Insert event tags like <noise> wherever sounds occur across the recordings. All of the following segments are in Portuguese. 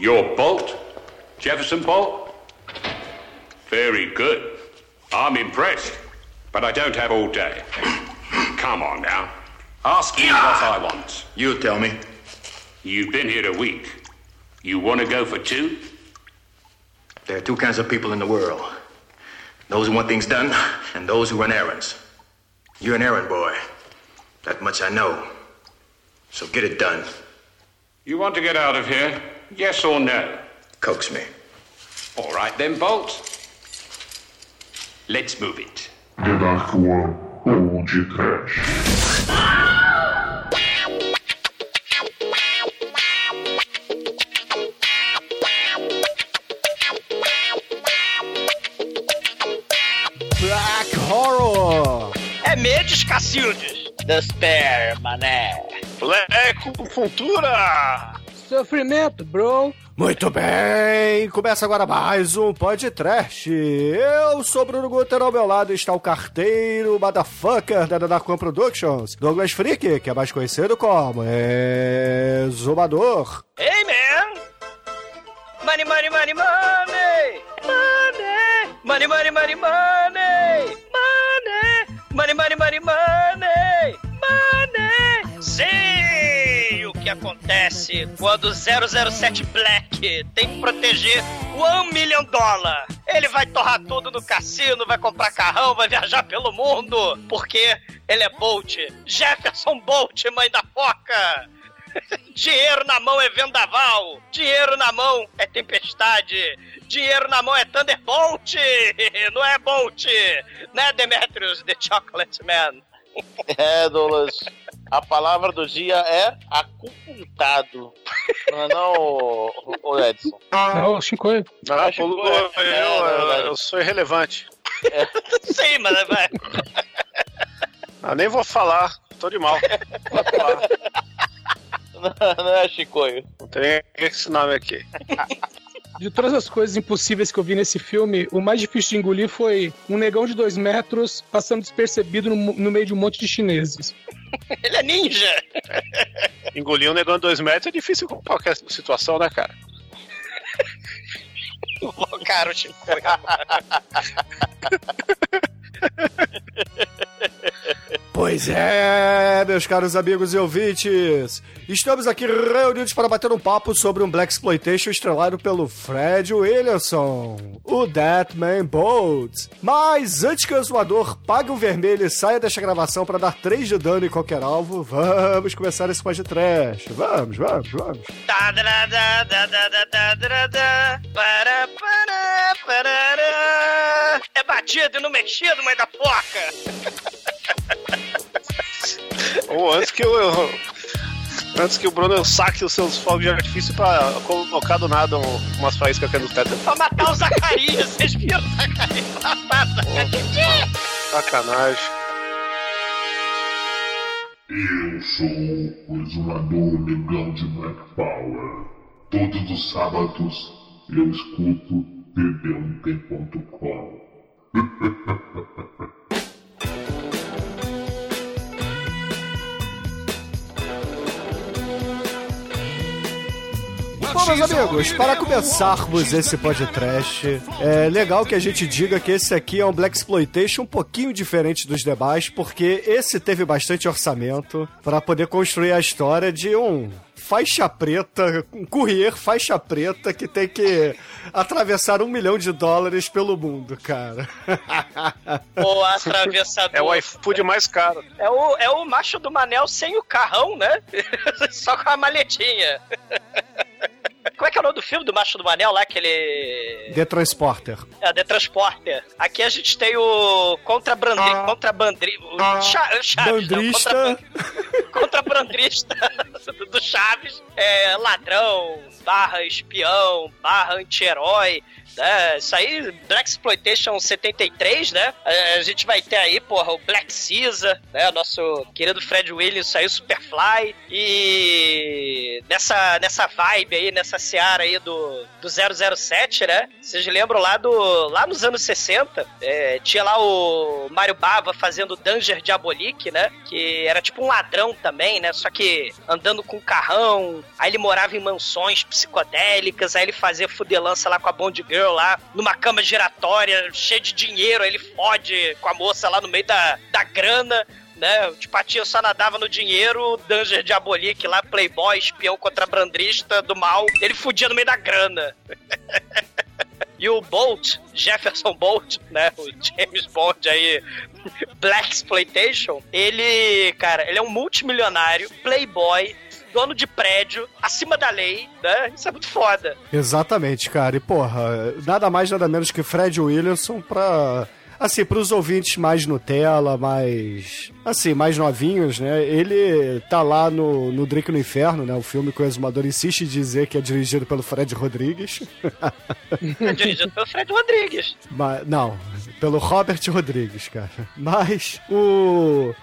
You're Bolt? Jefferson Bolt? Very good. I'm impressed. But I don't have all day. <clears throat> Come on now. Ask me what I want. You tell me. You've been here a week. You want to go for two? There are two kinds of people in the world those who want things done, and those who run errands. You're an errand boy. That much I know. So get it done. You want to get out of here? Yes or no? Coax me. All right then, Bolt. Let's move it. Did Aqua hold your cash? Medes Cacildes. Despair, mané. Fleco Cultura. Sofrimento, bro. Muito bem, começa agora mais um podcast. Eu sou Bruno Guter, ao meu lado está o carteiro motherfucker da Darkwan Productions, Douglas Freak, que é mais conhecido como Exumador. Hey, man! Money, money, money, money! Money! Money, money, money, money! Money! Money, money, money, money! Money! Que acontece quando 007 Black tem que proteger o 1 million dollar. Ele vai torrar tudo no cassino, vai comprar carrão, vai viajar pelo mundo, porque ele é Bolt. Jefferson Bolt, mãe da foca! <laughs> Dinheiro na mão é vendaval. Dinheiro na mão é tempestade. Dinheiro na mão é Thunderbolt. <laughs> Não é Bolt. Né, Demetrius, The Chocolate Man? <laughs> É, Douglas. A palavra do dia é acuntado. Não é não, ô Edson? Não, Chicoio. Ah, Acho pô, que eu, é, é, eu- na verdade. eu sou irrelevante. Sim, mas vai. Ah, nem vou falar, tô de mal. Falar. Não, não é Chicoio. Não tem esse nome aqui. De todas as coisas impossíveis que eu vi nesse filme, o mais difícil de engolir foi um negão de dois metros passando despercebido no, no meio de um monte de chineses. <laughs> Ele é ninja. <laughs> Engolir um negão de dois metros é difícil com qualquer situação, né, cara? <laughs> Cara, o Chico. Pois é, meus caros amigos e ouvintes, estamos aqui reunidos para bater um papo sobre um Black Exploitation estrelado pelo Fred Williamson, o Deathman Bolt. Mas antes que o zoador pague o vermelho e saia desta gravação para dar 3 de dano em qualquer alvo, vamos começar esse pós de trash. Vamos, vamos, vamos. É batido e não mexido, mãe da porca! <laughs> Ou antes que eu, eu- Antes que o Bruno saque os seus fogos de artifício pra colocar do nada um- umas faíscas aqui no teto. Pra matar o Zacarias. Vocês viram o Zacarias? Mata. Sacanagem. Eu sou o exumador negão de Black Power. Todos os sábados eu escuto td1t.com. <laughs> Bom, meus amigos, para começarmos esse podcast, é legal que a gente diga que esse aqui é um Black Exploitation um pouquinho diferente dos demais, porque esse teve bastante orçamento para poder construir a história de um faixa preta, um courier faixa preta que tem que atravessar um milhão de dólares pelo mundo, cara. <laughs> O atravessador. É o iFood mais caro. É o, é o macho do Manel sem o carrão, né? <laughs> Só com a maletinha. Como é que é o nome do filme do macho do Manel lá, aquele... The Transporter. É, The Transporter. Aqui a gente tem o contrabandri... Contrabandri... O cha... o Chaves, não, Bandrista. contra- <laughs> Contrabandista <laughs> do Chaves. É, ladrão, barra espião, barra anti-herói. Né? Isso aí, Black Exploitation 73, né? A, a gente vai ter aí, porra, o Black Caesar, né? Nosso querido Fred Williams saiu Superfly e nessa, nessa vibe aí, nessa seara aí do, do 007, né? Vocês lembram lá do lá nos anos 60, é, tinha lá o Mario Bava fazendo Danger Diabolique, né? Que era tipo um ladrão também, né? Só que andando com um carrão, aí ele morava em mansões psicodélicas, aí ele fazia fudelança lá com a Bond Girl lá, numa cama giratória, cheia de dinheiro, ele fode com a moça lá no meio da, da grana, né? O Tipatinho só nadava no dinheiro, Danger Diabolique lá, playboy, espião contrabandista do mal, ele fudia no meio da grana. <laughs> E o Bolt, Jefferson Bolt, né? O James Bond aí, <laughs> Black Exploitation, ele, cara, ele é um multimilionário, playboy, dono de prédio, acima da lei, né? Isso é muito foda. Exatamente, cara. E porra, nada mais, nada menos que Fred Williamson pra. Assim, pros ouvintes mais Nutella, mais. Assim, mais novinhos, né? Ele tá lá no, no Drink no Inferno, né? O filme que o exumador insiste em dizer que é dirigido pelo Fred Rodrigues. É dirigido pelo Fred Rodrigues. Mas, não, pelo Robert Rodrigues, cara. Mas o.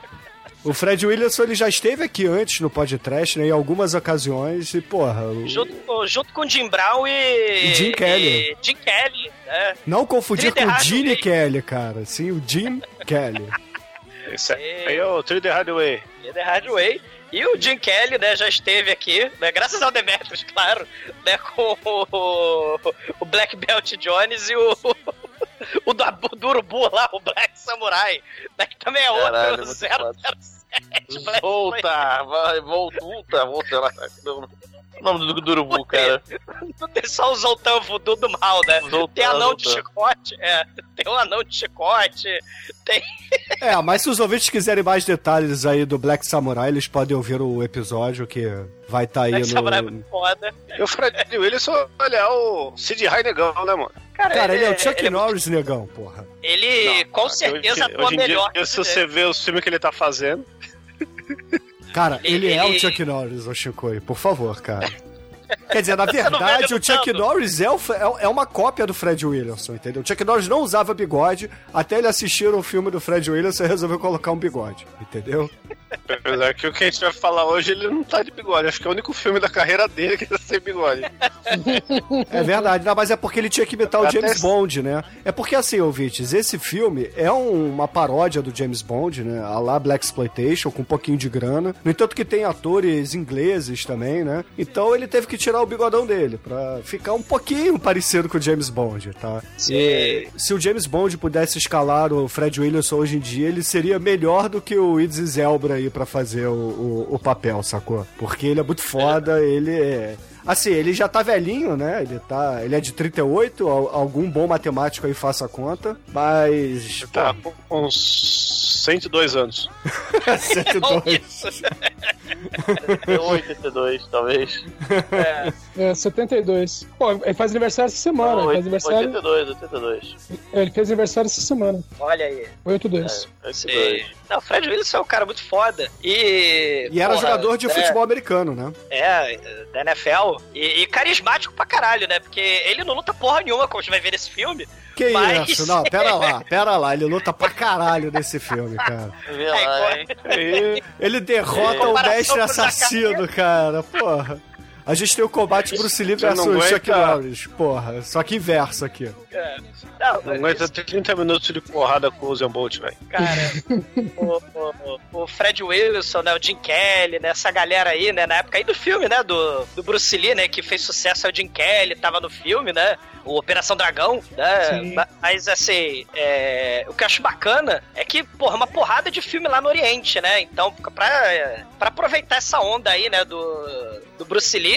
O Fred Williamson ele já esteve aqui antes no podcast, né? Em algumas ocasiões. E, porra. o- Junto, com- junto com Jim Brown e. E Jim Kelly. e Jim Kelly, né? Não confundir com o Gene. Kelly, cara. Sim, o Jim Kelly. <laughs> Esse aí é o Three the Hardway. The Hard Way. E o Jim Kelly, né, já esteve aqui, né, graças ao Demetrius, <laughs> claro, né, com o, o Black Belt Jones e o, o, do, do Urubu lá, o Black Samurai, né, que também é Caralho, outro muito 007 Black Volta, vai, volta, volta lá. O nome do, do urubu, cara. <laughs> Não tem só o Zoltão Voodoo do mal, né? Zoltão, tem anão de Zoltão. chicote, é, tem um anão de chicote, tem... É, mas se os ouvintes quiserem mais detalhes aí do Black Samurai, eles podem ouvir o episódio que vai estar aí Black Samurai é no. muito foda. E o Fred Wilson, olha, é o Sid Negão, né, mano? Cara, ele é o Chuck ele, Norris, negão, porra. ele com Hoje- certeza atua hoje em dia, melhor que se ele. você vê os filmes que ele tá fazendo, Cara, ele, é o Chuck Norris, o Chicoio, por favor, cara. <laughs> Quer dizer, na <laughs> verdade, o Chuck? Norris é, o- é- é uma cópia do Fred Williamson, entendeu? O Chuck Norris não usava bigode até ele assistir o filme do Fred Williamson e resolveu colocar um bigode, entendeu? apesar que o que a gente vai falar hoje, ele não tá de bigode. Acho que é o único filme da carreira dele que é sem bigode. É verdade, não, mas é porque ele tinha que imitar o James Bond, né? É porque assim, ouvintes, esse filme é um- uma paródia do James Bond, né? A lá Black Exploitation, com um pouquinho de grana. No entanto que tem atores ingleses também, né? Então ele teve que tirar o bigodão dele pra ficar um pouquinho parecido com o James Bond, tá? E se o James Bond pudesse escalar o Fred Williamson hoje em dia, ele seria melhor do que o Idris Elba aí pra fazer o, o, o papel, sacou? Porque ele é muito foda, ele é... Assim, ele já tá velhinho, né? Ele tá. Ele é de 38, al- algum bom matemático aí faça a conta. Mas. Tá com uns 102 anos. Não 102. isso. Tem 82, talvez. É, 72. Pô, ele faz aniversário essa semana. Não, ele faz aniversário. 82, 82. É, ele fez aniversário essa semana. Olha aí. 82. É, Sim. 82. Não, o Fred Wilson é um cara muito foda. E. E era porra, jogador de é, futebol americano, né? É, da NFL. E, e carismático pra caralho, né? Porque ele não luta porra nenhuma, como a gente vai ver nesse filme. Que Mas- isso? Não, pera lá, pera lá. Ele luta pra caralho nesse filme, cara. <laughs> E Ele derrota o mestre assassino, cara. Porra. A gente tem o combate Bruce Lee versus Chuck Norris. Porra, só que inverso aqui. É. Não, não mas aguenta 30 minutos de porrada com o Usain Bolt, velho. cara, <laughs> o, o- o Fred Wilson, né, o Jim Kelly, né, essa galera aí, né, na época aí do filme, né, do, do Bruce Lee, né, que fez sucesso, é o Jim Kelly, tava no filme, né, o Operação Dragão, né, Sim. ma- mas assim, é, o que eu acho bacana é que, porra, uma porrada de filme lá no Oriente, né, então, pra, pra aproveitar essa onda aí, né, do, do Bruce Lee,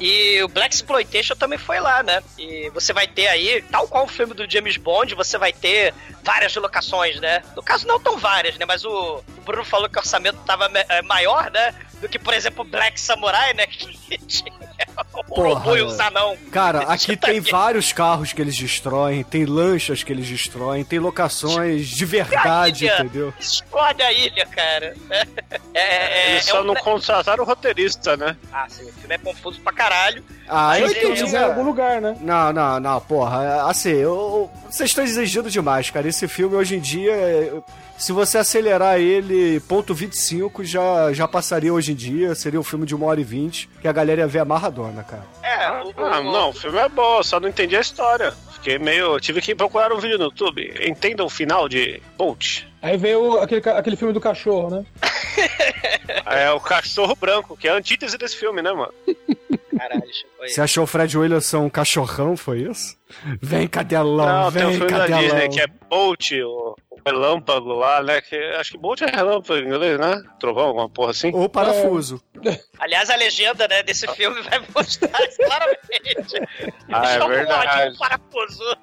e o Black Exploitation também foi lá, né? E você vai ter aí, tal qual o filme do James Bond, você vai ter várias locações, né? No caso, não tão várias, né? Mas o, o Bruno falou que o orçamento tava é, maior, né? Do que, por exemplo, Black Samurai, né? <laughs> Que tinha O Porra. robô e os anão. Cara, <laughs> aqui Tá tem aqui. vários carros que eles destroem, tem lanchas que eles destroem, tem locações de verdade, ilha. entendeu? Explode a ilha, cara. É, é, Eles é só um- não contrataram o roteirista, né? Ah, sim, o filme é confuso pra caralho. Ah, eu entendi. em algum lugar, né? Não, não, não, porra. Assim, eu, vocês estão exigindo demais, cara. Esse filme hoje em dia, é, se você acelerar ele ponto 25, já, já passaria hoje em dia. Seria um filme de uma hora e vinte, que a galera ia ver amarradona, cara. É, o- Ah, não, o filme é bom, só não entendi a história. Fiquei meio. Tive que procurar um vídeo no YouTube. Entenda o final de Bolt. Aí veio aquele, aquele filme do cachorro, né? <laughs> É o cachorro branco, que é a antítese desse filme, né, mano? Caralho, foi. Você achou o Fred Williamson um cachorrão, foi isso? Vem, cadelão, Não, tem o vem, filme da cadelão. Disney que é Bolt, o, relâmpago lá, né? Que, acho que Bolt é relâmpago em inglês, né? Trovão, alguma porra assim. Ou parafuso. Aliás, a legenda né, desse filme vai mostrar isso claramente. Ah, é um verdade. um parafuso.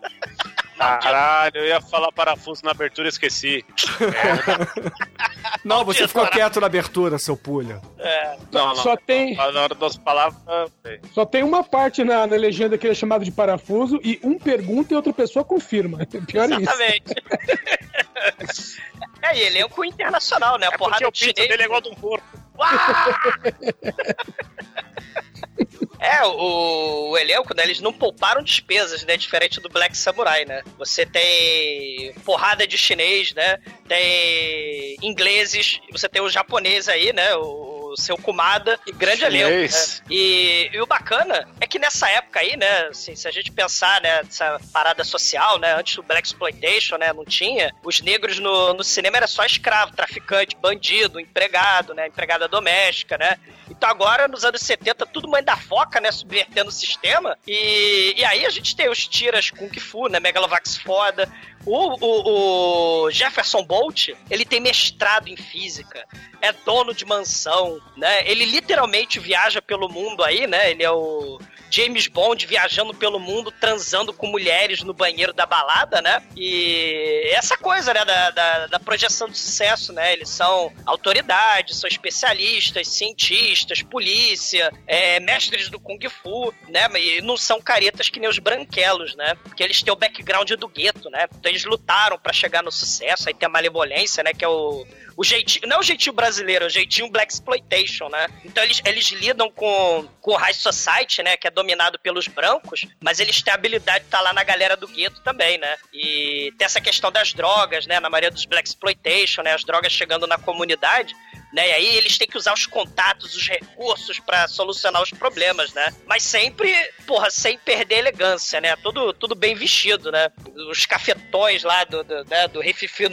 Caralho, eu ia falar parafuso na abertura e esqueci. <laughs> Não, você ficou quieto na abertura, seu pulha. É, Não, não. Só tem, Na hora das palavras. é. só tem uma parte na, na legenda que ele é chamado de parafuso e um pergunta e outra pessoa confirma. <laughs> Pior é isso. exatamente. <laughs> é, e elenco internacional, né? É porque Porrada o de pinto chinês. dele é igual de um porco. É, o, o elenco, né? Eles não pouparam despesas, né? Diferente do Black Samurai, né? Você tem porrada de chinês, né? Tem ingleses, você tem o japonês aí, né? O, o seu Kumada, e grande elenco. Né? E, e o bacana é que nessa época aí, né? Assim, se a gente pensar, né? Essa parada social, né? Antes do Black Exploitation, né? Não tinha. Os negros no, no cinema era só escravo, traficante, bandido, empregado, né? Empregada doméstica, né? Então agora, nos anos 70, tudo mãe da foca, né? Subvertendo o sistema. E, e aí a gente tem os tiras Kung Fu, né? Megalovax foda. O, o, o Jefferson Bolt, ele tem mestrado em física, é dono de mansão, né? Ele literalmente viaja pelo mundo aí, né? Ele é o James Bond viajando pelo mundo, transando com mulheres no banheiro da balada, né? E essa coisa, né, da, da, da projeção de sucesso, né? Eles são autoridades, são especialistas, cientistas, polícia, é, mestres do Kung Fu, né? E não são caretas que nem os branquelos, né? Porque eles têm o background do gueto, né? Então eles lutaram pra chegar no sucesso, aí tem a malevolência, né? Que é o, o jeitinho, não é o jeitinho brasileiro, é o jeitinho Black Exploitation, né? Então eles, eles lidam com, com o High Society, né? Que é dominado pelos brancos, mas eles têm a habilidade de estar lá na galera do gueto também, né? E tem essa questão das drogas, né? Na maioria dos Black Exploitation, né? As drogas chegando na comunidade. Né? E aí eles têm que usar os contatos, os recursos pra solucionar os problemas, né? Mas sempre, porra, sem perder a elegância, né? Tudo, tudo bem vestido, né? Os cafetões lá do, do, né? do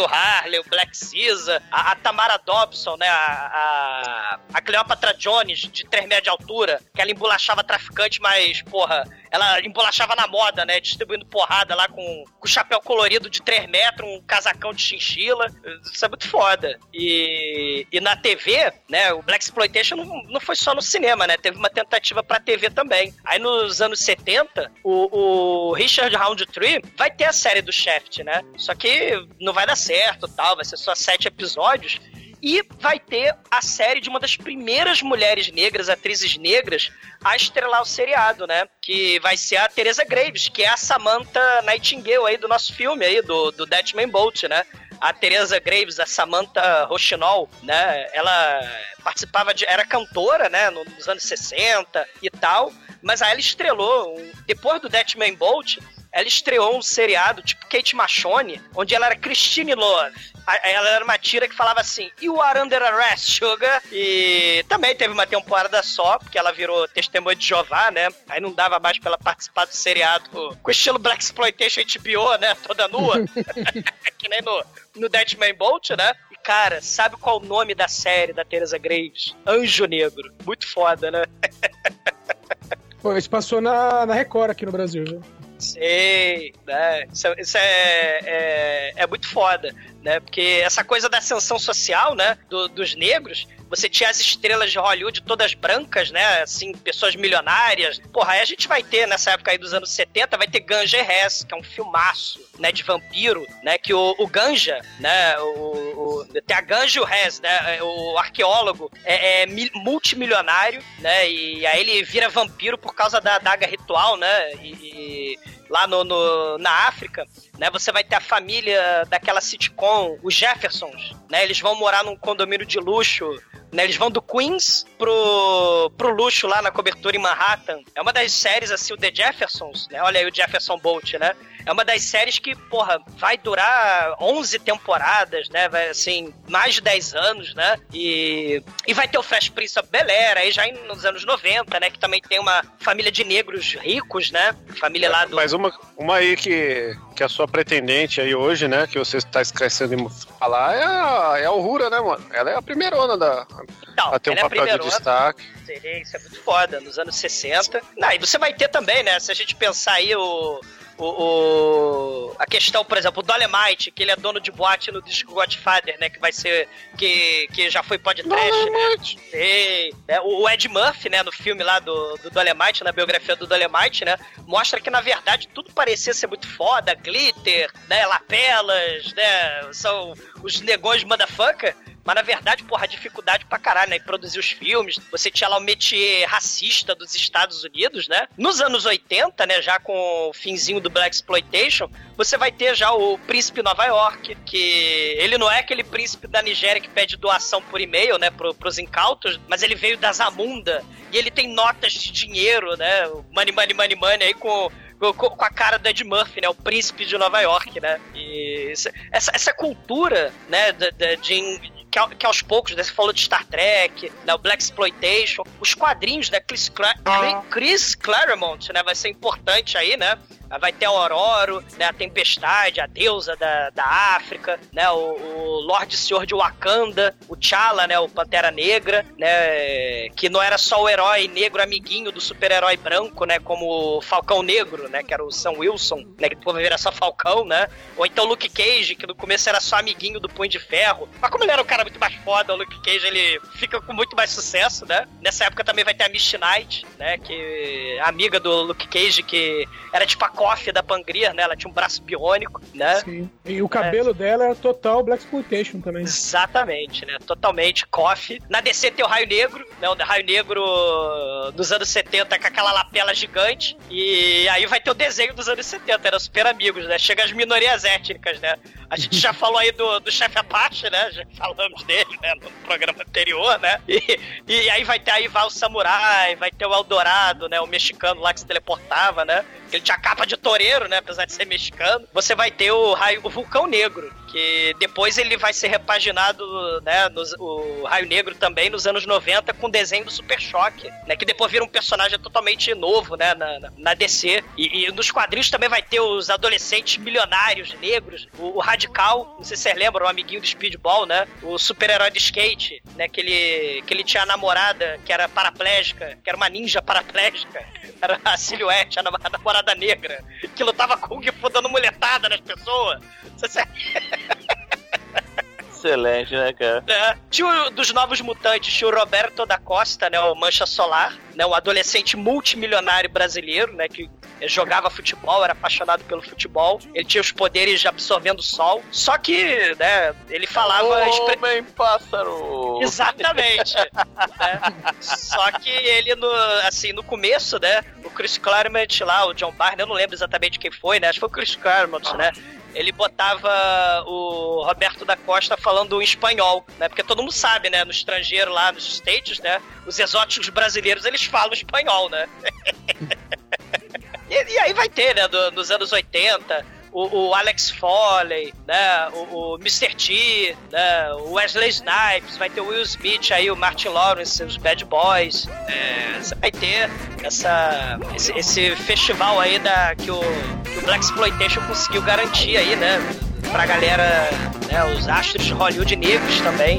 Harley, o Black Caesar, a, a Tamara Dobson, né? A, a, a Cleopatra Jones, de 3 metros de altura, que ela embolachava traficante, mas, porra, ela embolachava na moda, né? Distribuindo porrada lá com, com chapéu colorido de 3 metros, um casacão de chinchila. Isso é muito foda. E, e na TV, né? O Black Exploitation não, não foi só no cinema, né? Teve uma tentativa pra TV também. Aí nos anos 70, o, o Richard Roundtree vai ter a série do Shaft, né? Só que não vai dar certo tal, vai ser só sete episódios. E vai ter a série de uma das primeiras mulheres negras, atrizes negras, a estrelar o seriado, né? Que vai ser a Teresa Graves, que é a Samantha Nightingale aí do nosso filme aí, do, do Deadman Bolt, né? A Teresa Graves, a Samantha Rochinol, né? Ela participava de... Era cantora, né? Nos anos 60 e tal. Mas aí ela estrelou... Depois do Deadman Bolt, ela estreou um seriado tipo Kate Machone, onde ela era Christine Love. Ela era uma tira que falava assim, You are under arrest, sugar. E também teve uma temporada só, porque ela virou testemunha de Jeová, né? Aí não dava mais pra ela participar do seriado com estilo Black Exploitation HBO, né? Toda nua. <laughs> que nem no, no Deadman Bolt, né? E, cara, sabe qual o nome da série da Teresa Graves? Anjo Negro. Muito foda, né? <laughs> Pô, isso passou na, na Record aqui no Brasil, viu? Sei, né? Isso, é- isso é, é, é muito foda, né? Porque essa coisa da ascensão social, né? do- dos negros, você tinha as estrelas de Hollywood todas brancas, né? Assim, pessoas milionárias. Porra, aí a gente vai ter, nessa época aí dos anos 70, vai ter Ganja Hess, que é um filmaço, né? De vampiro, né? Que o, o Ganja, né? O, o Ganjo Rez, né? O arqueólogo é, é mi- multimilionário, né? E aí ele vira vampiro por causa da daga ritual, né? E, e lá no, no- na África, né? Você vai ter a família daquela sitcom, os Jeffersons, né? Eles vão morar num condomínio de luxo, né? Eles vão do Queens pro, pro luxo lá na cobertura em Manhattan. É uma das séries, assim, o The Jeffersons, né? Olha aí o Jefferson Bolt, né? É uma das séries que, porra, vai durar 11 temporadas, né? Vai, assim, mais de 10 anos, né? E, e vai ter o Fresh Prince of Bel-Air aí já nos anos 90, né? Que também tem uma família de negros ricos, né? Família lá do... Mas uma, uma aí que, que a sua pretendente aí hoje, né? Que você está esquecendo falar é a, é a Uhura, né, mano? Ela é a primeirona da. Então, ela tem um é a papel de primeirona. destaque. Isso é muito foda, nos anos 60. Não, e você vai ter também, né? Se a gente pensar aí o. O, o- a questão, por exemplo, o Dolemite, que ele é dono de boate no disco Godfather, né? Que vai ser. Que, que já foi podcast, né? Sei. É, o o Ed Murphy, né, no filme lá do, do Dolemite, na biografia do Dolemite, né? Mostra que, na verdade, tudo parecia ser muito foda, glitter, né? Lapelas, né? São os negões motherfucker. Mas na verdade, porra, a dificuldade pra caralho, né? Em produzir os filmes. Você tinha lá o métier racista dos Estados Unidos, né? Nos anos 80, né? Já com o finzinho do Black Exploitation, você vai ter já o Príncipe Nova York, que ele não é aquele príncipe da Nigéria que pede doação por e-mail, né? Pro, pros incautos, mas ele veio da Zamunda e ele tem notas de dinheiro, né? Money, money, money, money aí com com, a cara do Ed Murphy, né? O príncipe de Nova York, né? E essa, essa cultura, né? De- de- que, que aos poucos, né, você falou de Star Trek, né, o Black Exploitation, os quadrinhos, né? Chris, Cla- Chris Claremont, né? Vai ser importante aí, né? Vai ter a Aurora, né, a Tempestade, a deusa da, da África, né, o, o Lorde Senhor de Wakanda, o T'Challa, né, o Pantera Negra, né, que não era só o herói negro amiguinho do super-herói branco, né, como o Falcão Negro, né, que era o Sam Wilson, né, que depois vira só Falcão, né, ou então o Luke Cage, que no começo era só amiguinho do Punho de Ferro, mas como ele era um cara muito mais foda, o Luke Cage, ele fica com muito mais sucesso, né, nessa época também vai ter a Misty Knight, né, que é amiga do Luke Cage, que era tipo a coffee da Pangria, né, ela tinha um braço biônico, né, Sim. E o cabelo dela era total Black Exploitation também. Exatamente, né? Totalmente coffee. Na DC tem o Raio Negro, né? O Raio Negro dos anos 70 com aquela lapela gigante. E aí vai ter o desenho dos anos 70, era Super Amigos, né? Chega as minorias étnicas, né? A gente já falou aí do, do chefe Apache, né? Já falamos dele, né? No programa anterior, né? E, e aí vai ter aí vai o Samurai, vai ter o Eldorado, né? O mexicano lá que se teleportava, né? Ele tinha capa de toureiro, né? Apesar de ser mexicano. Você vai ter o, raio, o Vulcão Negro, que depois ele vai ser repaginado, né? nos- o Raio Negro também nos anos 90 com o desenho do Super Choque, né? Que depois vira um personagem totalmente novo, né? Na, na- na DC. E, e nos quadrinhos também vai ter os adolescentes milionários negros, o, o Radical, não sei se vocês lembram, o amiguinho do Speedball, né? O super-herói de skate, né? Que ele, que ele tinha a namorada que era paraplégica, que era uma ninja paraplégica. <laughs> Era a Silhouette, a nam- a namorada negra, que lutava com o dando muletada nas pessoas. Você- <laughs> Excelente, né, cara? É. Tinha o dos novos mutantes, tinha o Roberto da Costa, né? O Mancha Solar, né? Um adolescente multimilionário brasileiro, né? Que jogava futebol, era apaixonado pelo futebol. Ele tinha os poderes de absorvendo o sol. Só que, né? Ele falava. expre- Homem pássaro! Exatamente. <laughs> né? Só que ele, no, assim, no começo, né? O Chris Claremont lá, o John Barney, eu não lembro exatamente quem foi, né? Acho que foi o Chris Claremont, né? Ele botava o Roberto da Costa falando em espanhol, né? Porque todo mundo sabe, né? No estrangeiro lá, nos States, né? Os exóticos brasileiros, eles falam espanhol, né? <laughs> E, e aí vai ter, né, do- nos anos 80, o, o Alex Foley, né, o, o Mr. T, né, o Wesley Snipes, vai ter o Will Smith aí, o Martin Lawrence, os Bad Boys. É, você vai ter essa, esse, esse festival aí da, que, o, que o Black Exploitation conseguiu garantir aí, né, pra galera, né, os astros de Hollywood negros também.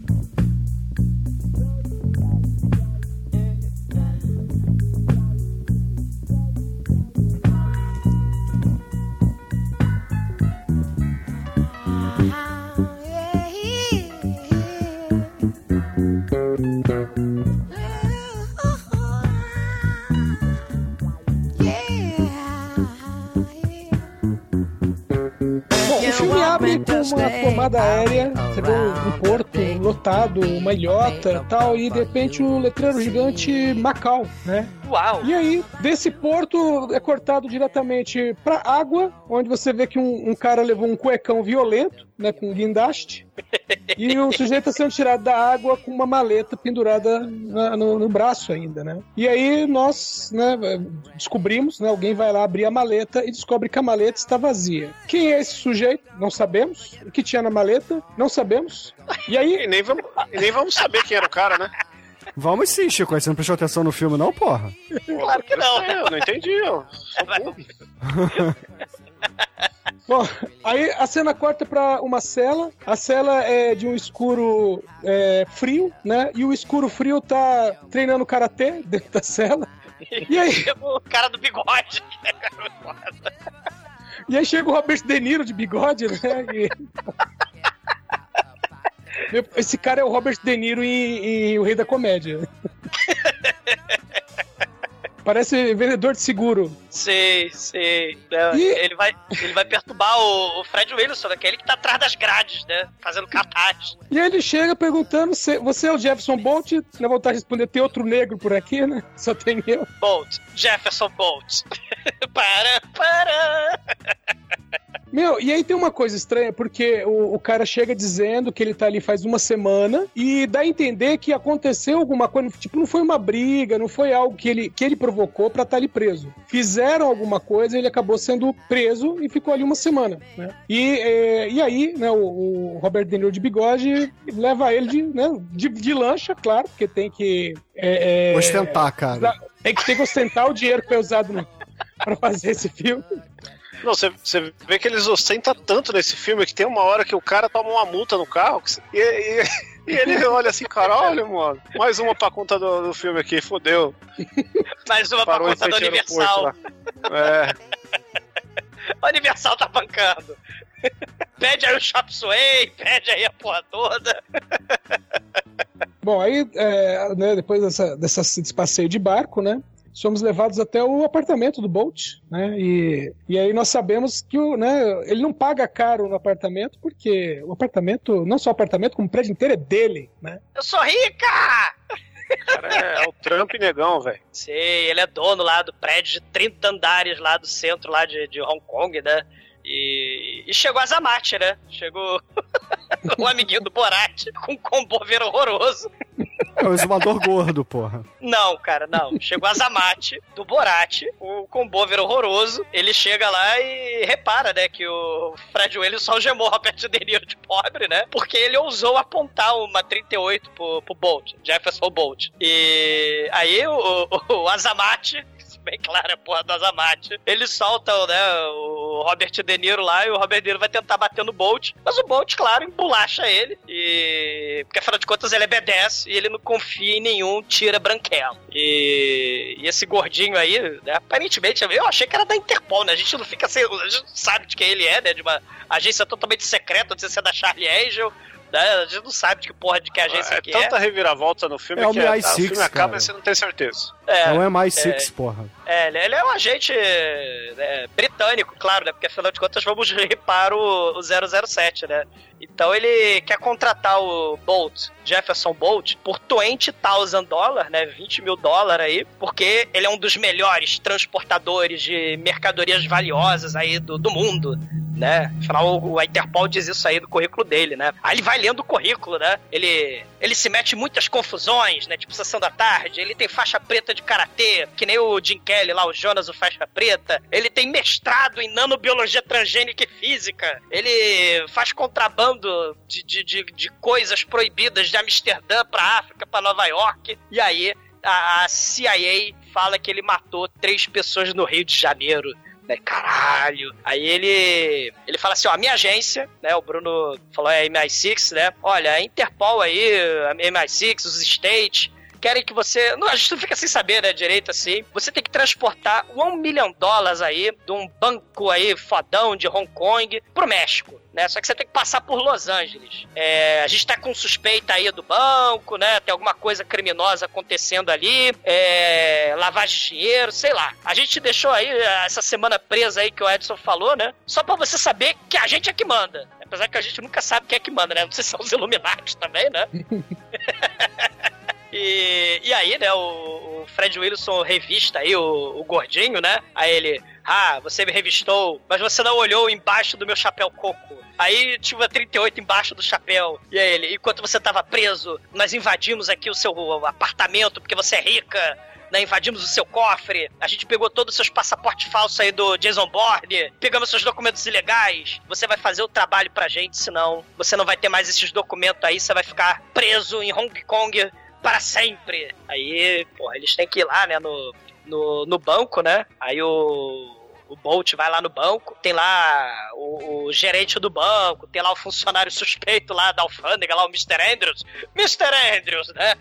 Uma tomada aérea, você vê um, um porto lotado, uma ilhota tal, e de repente o letreiro gigante Macau, né? Uau! E aí, desse porto é cortado diretamente pra água, onde você vê que um, um cara levou um cuecão violento, né, com guindaste, e o <laughs> sujeito está sendo tirado da água com uma maleta pendurada na- no, no braço ainda, né? E aí nós, né, descobrimos, né, alguém vai lá abrir a maleta e descobre que a maleta está vazia. Quem é esse sujeito? Não sabemos. O que tinha na maleta? Não sabemos. E aí, E nem vamos, e nem vamos saber quem era o cara, né? Vamos sim, Chico. Você não prestou atenção no filme, não, porra? Claro que não. Eu não entendi. Eu. <laughs> Bom, aí a cena corta pra uma cela. A cela é de um escuro é, frio, né? E o escuro frio tá treinando karatê dentro da cela. E aí, <laughs> O cara do bigode. <laughs> e aí chega o Robert De Niro de bigode, né? E- <laughs> Esse cara é o Robert De Niro em, em O Rei da Comédia. Parece vendedor de seguro. Sei, sei. né? E- Ele, vai, ele vai perturbar o, o Fred Wilson, aquele que tá atrás das grades, né? Fazendo cartaz. E aí ele chega perguntando se você é o Jefferson Bolt. Na vontade de responder, tem outro negro por aqui, né? <laughs> Só tem eu. Bolt. Jefferson Bolt. <laughs> para, para. Meu, e aí tem uma coisa estranha, porque o, o cara chega dizendo que ele tá ali faz uma semana e dá a entender que aconteceu alguma coisa, tipo, não foi uma briga, não foi algo que ele, que ele provocou pra estar ali preso. Fizeram alguma coisa, ele acabou sendo preso e ficou ali uma semana, né? E, é, e aí, né, o, o Robert De Niro de bigode leva ele de, né, de, de lancha, claro, porque tem que... é, é, Ostentar, cara. Tem que, tem que ostentar o dinheiro que foi usado no, pra fazer esse filme. Não, você, você vê que eles ostentam tanto nesse filme que tem uma hora que o cara toma uma multa no carro e, e- <laughs> e ele olha assim, caralho, mano, mais uma pra conta do, do filme aqui, fodeu. Mais uma pra Parou em conta ao Universal. lá. É, A Universal tá bancando. Pede aí o Shop Sway, pede aí a porra toda. Bom, aí, é, né, depois dessa, dessa, desse passeio de barco, né? Somos levados até o apartamento do Bolt, né? E, e aí nós sabemos que o, né, ele não paga caro no apartamento, porque o apartamento, não só o apartamento, como o prédio inteiro é dele, né? Eu sou rica! cara, é, é o Trump negão, velho. Sei, ele é dono lá do prédio de 30 andares lá do centro lá de, de Hong Kong, né? E, e chegou a Zamate, né? Chegou <laughs> o amiguinho do Borat com um combover horroroso. É o exumador gordo, porra. Não, cara, não. Chegou a Zamate do Borat, o combover horroroso. Ele chega lá e repara, né, que o Fred Williams só gemou Robert De de pobre, né? Porque ele ousou apontar uma 38 pro, pro Bolt, Jefferson Bolt. E aí o, o, o Azamate bem claro, a porra do Azamate. Eles soltam, né, o Robert De Niro lá e o Robert De Niro vai tentar bater no Bolt, mas o Bolt, claro, embolacha ele e... Porque, afinal de contas, ele é B10 e ele não confia em nenhum tira branquelo. E... e esse gordinho aí, né, aparentemente, eu achei que era da Interpol, né? A gente não fica sem... A gente não sabe de quem ele é, né? De uma agência totalmente secreta, não sei se é da Charlie Angel... Né? A gente não sabe de que porra de que agência É que é. tanta reviravolta no filme É o que é, MI6, o filme acaba cara. e você não tem certeza. É, É o MI6, porra. É, ele ele é um agente é, britânico, claro, né? Porque afinal de contas vamos <laughs> rir para o, o 007, né? Então ele quer contratar o Bolt, Jefferson Bolt, por 20,000 dólares, né? 20 mil dólares aí, porque ele é um dos melhores transportadores de mercadorias valiosas aí do, do mundo, né? Afinal, o, Interpol diz isso aí do currículo dele, né? Aí ele vai lendo o currículo, né? Ele, ele se mete em muitas confusões, né? Tipo Sessão da Tarde, ele tem faixa preta de karatê, que nem o Jim Kelly lá, o Jonas, o faixa preta. Ele tem mestrado em nanobiologia transgênica e física. Ele faz contrabando de, de, de, de coisas proibidas de Amsterdã pra África, pra Nova York. E aí, a CIA fala que ele matou três pessoas no Rio de Janeiro. Né, caralho. Aí ele ele fala assim, ó, a minha agência, né, o Bruno falou é a MI6, né? Olha, a Interpol aí, a MI6, os States, querem que você. Não, a gente não fica sem saber, né, direito assim. Você tem que transportar um milhão de dólares aí de um banco aí fodão de Hong Kong pro México. Né? Só que você tem que passar por Los Angeles. É, a gente tá com suspeita aí do banco, né? Tem alguma coisa criminosa acontecendo ali, é, lavagem de dinheiro, sei lá. A gente deixou aí essa semana presa aí que o Edson falou, né? Só pra você saber que a gente é que manda. Apesar que a gente nunca sabe quem é que manda, né? Não sei se são os Illuminati também, né? <laughs> E, e aí, né, o, o Fred Wilson revista aí, o, o gordinho, né? Aí ele, ah, você me revistou, mas você não olhou embaixo do meu chapéu coco. Aí tinha 38 embaixo do chapéu. E aí ele, enquanto você tava preso, nós invadimos aqui o seu apartamento porque você é rica. Né, invadimos o seu cofre, a gente pegou todos os seus passaportes falsos aí do Jason Bourne, pegamos seus documentos ilegais. Você vai fazer o trabalho pra gente, senão você não vai ter mais esses documentos aí, você vai ficar preso em Hong Kong para sempre. Aí, porra, eles têm que ir lá, né, no, no, no banco, né? Aí o, o Bolt vai lá no banco, tem lá o, o, gerente do banco, tem lá o funcionário suspeito lá da alfândega, lá o Mr. Andrews. Mr. Andrews, né?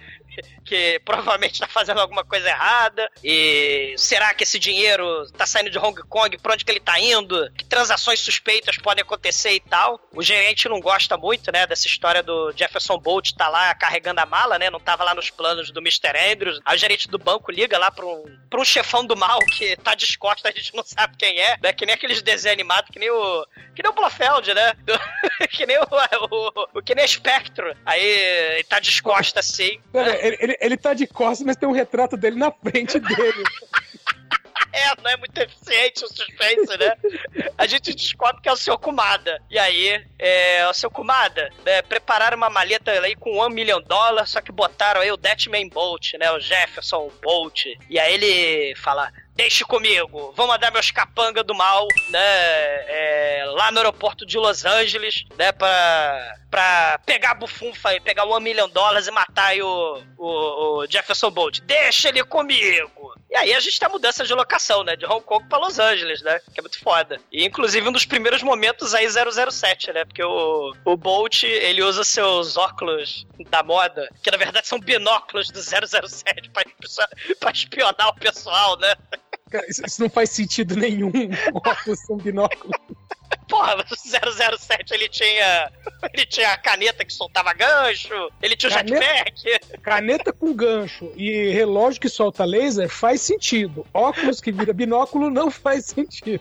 Que provavelmente está fazendo alguma coisa errada. E será que esse dinheiro está saindo de Hong Kong? Para onde que ele está indo? Que transações suspeitas podem acontecer e tal? O gerente não gosta muito, né, dessa história do Jefferson Bolt tá lá carregando a mala, né? Não tava lá nos planos do Mr. Andrews. Aí o gerente do banco liga lá para um, pra um chefão do mal que tá descosta, a gente não sabe quem é, né? Que nem aqueles desenhos animados, que nem o. Que nem o Blofeld, né? <laughs> Que nem o, o, o, Que nem Spectro. Aí ele tá descosta assim. Pera, ele, ele, ele tá de costas, mas tem um retrato dele na frente dele. <laughs> É, não é muito eficiente o suspense, né? A gente descobre que é o seu Kumada. E aí, é, o seu Kumada, né, prepararam uma maleta aí com um milhão de dólares, só que botaram aí o Deathman Bolt, né? O Jefferson Bolt. E aí ele fala: Deixe comigo, vou mandar meus capanga do mal, né, é, lá no aeroporto de Los Angeles, né, pra, pra pegar a bufunfa e pegar um milhão de dólares e matar o, o, o, Jefferson Bolt. Deixa ele comigo. E aí a gente tem a mudança de locação, né, de Hong Kong pra Los Angeles, né, que é muito foda. E inclusive um dos primeiros momentos aí 007, né, porque o, o Bolt, ele usa seus óculos da moda, que na verdade são binóculos do 007 pra, pra espionar o pessoal, né. Cara, isso, isso, não faz sentido nenhum. <laughs> Óculos com binóculo. Porra, <laughs> o 007 ele tinha. Ele tinha a caneta que soltava gancho, ele tinha o caneta, jetpack. Caneta com gancho e relógio que solta laser faz sentido. Óculos que vira binóculo não faz sentido.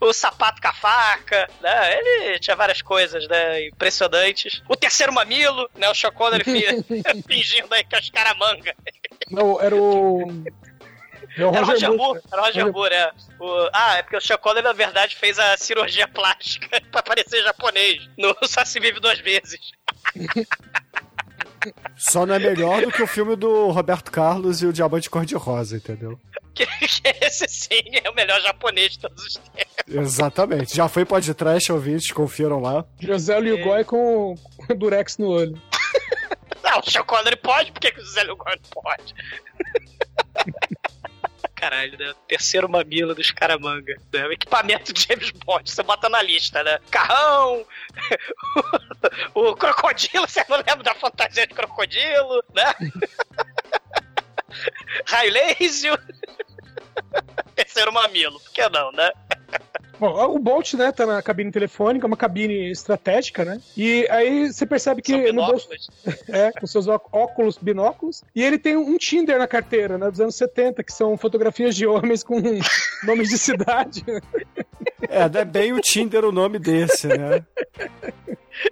o sapato com a faca, né? Ele tinha várias coisas, né? Impressionantes. O terceiro mamilo, né? O Sean <laughs> Connery fingindo aí que é os caramanga. Não, era o. É o Roger, Roger Moore. Moore. Era o Roger Moore, é. O... Ah, é porque o Sean Connery, na verdade, fez a cirurgia <laughs> plástica pra parecer japonês. No <laughs> Só se vive duas vezes. Só não é melhor do que o filme do Roberto Carlos e o Diamante Cor-de-Rosa, entendeu? Que, que, esse sim é o melhor japonês de todos os tempos. Exatamente. Já foi podcast, ouvintes, confiram lá. José Ligói é. com, com durex no olho. Não, <laughs> o Sean Connery pode, por que, que o José Ligói não pode? Caralho, né? Terceiro mamilo dos caramanga. Né? O equipamento de James Bond, você bota na lista, né? Carrão, <laughs> o crocodilo, você não lembra da fantasia de crocodilo, né? <laughs> Raio laser. <laughs> Terceiro mamilo, por que não, né? Bom, o Bolt, né, tá na cabine telefônica, uma cabine estratégica, né? E aí você percebe que no bolso. <laughs> É, com seus óculos, binóculos. E ele tem um Tinder na carteira, né, dos anos 70, que são fotografias de homens com <laughs> nomes de cidade. É, é bem o Tinder o nome desse, né?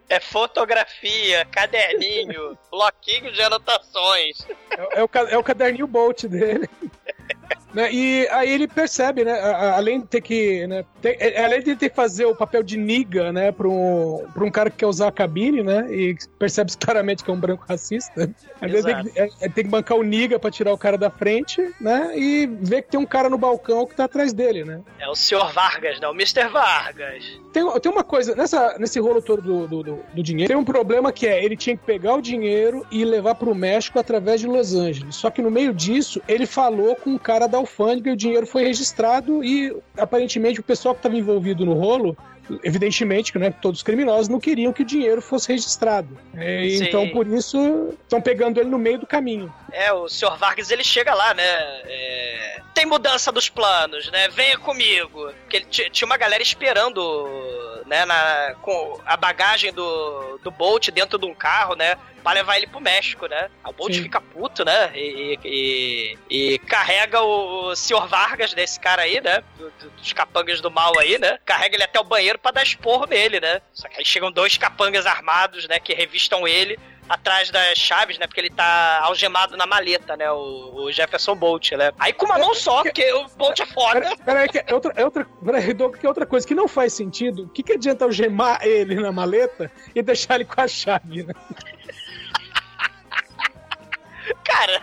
É fotografia, caderninho, bloquinho de anotações. É, é, o, é o caderninho Bolt dele. <laughs> Né? E aí ele percebe, né? Além de ter que. Né? Ter, é, além de ter que fazer o papel de niga, né? Pra um, pra um cara que quer usar a cabine, né? E percebe <laughs> claramente que é um branco racista. Ele tem, que, é, é, tem que bancar o niga pra tirar o cara da frente, né? E ver que tem um cara no balcão que tá atrás dele, né? É o senhor Vargas, né? O Mr. Vargas. Tem, tem uma coisa, nessa, nesse rolo todo do, do, do, do dinheiro, tem um problema que é ele tinha que pegar o dinheiro e levar pro México através de Los Angeles. Só que no meio disso, ele falou com o cara da alfândega e o dinheiro foi registrado e aparentemente o pessoal que estava envolvido no rolo evidentemente que né, todos os criminosos não queriam que o dinheiro fosse registrado. É, então, por isso, estão pegando ele no meio do caminho. É, o Sr. Vargas ele chega lá, né? é, Tem mudança dos planos, né? Venha comigo. Porque ele ti- tinha uma galera esperando, né? Na, com a bagagem do, do Bolt dentro de um carro, né? Pra levar ele pro México, né? A Bolt Sim. fica puto, né? E, e- e carrega o Sr. Vargas, desse cara aí, né? do- do- dos capangas do mal aí, né? Carrega ele até o banheiro pra dar esporro nele, né? Só que aí chegam dois capangas armados, né? Que revistam ele atrás das chaves, né? Porque ele tá algemado na maleta, né? O, o Jefferson Bolt, né? Aí com uma mão só, porque o Bolt é foda. Pera- Peraí, que é outra, é outra, peraí, Doug, que é outra coisa que não faz sentido. O que, que adianta algemar ele na maleta e deixar ele com a chave, né? Cara.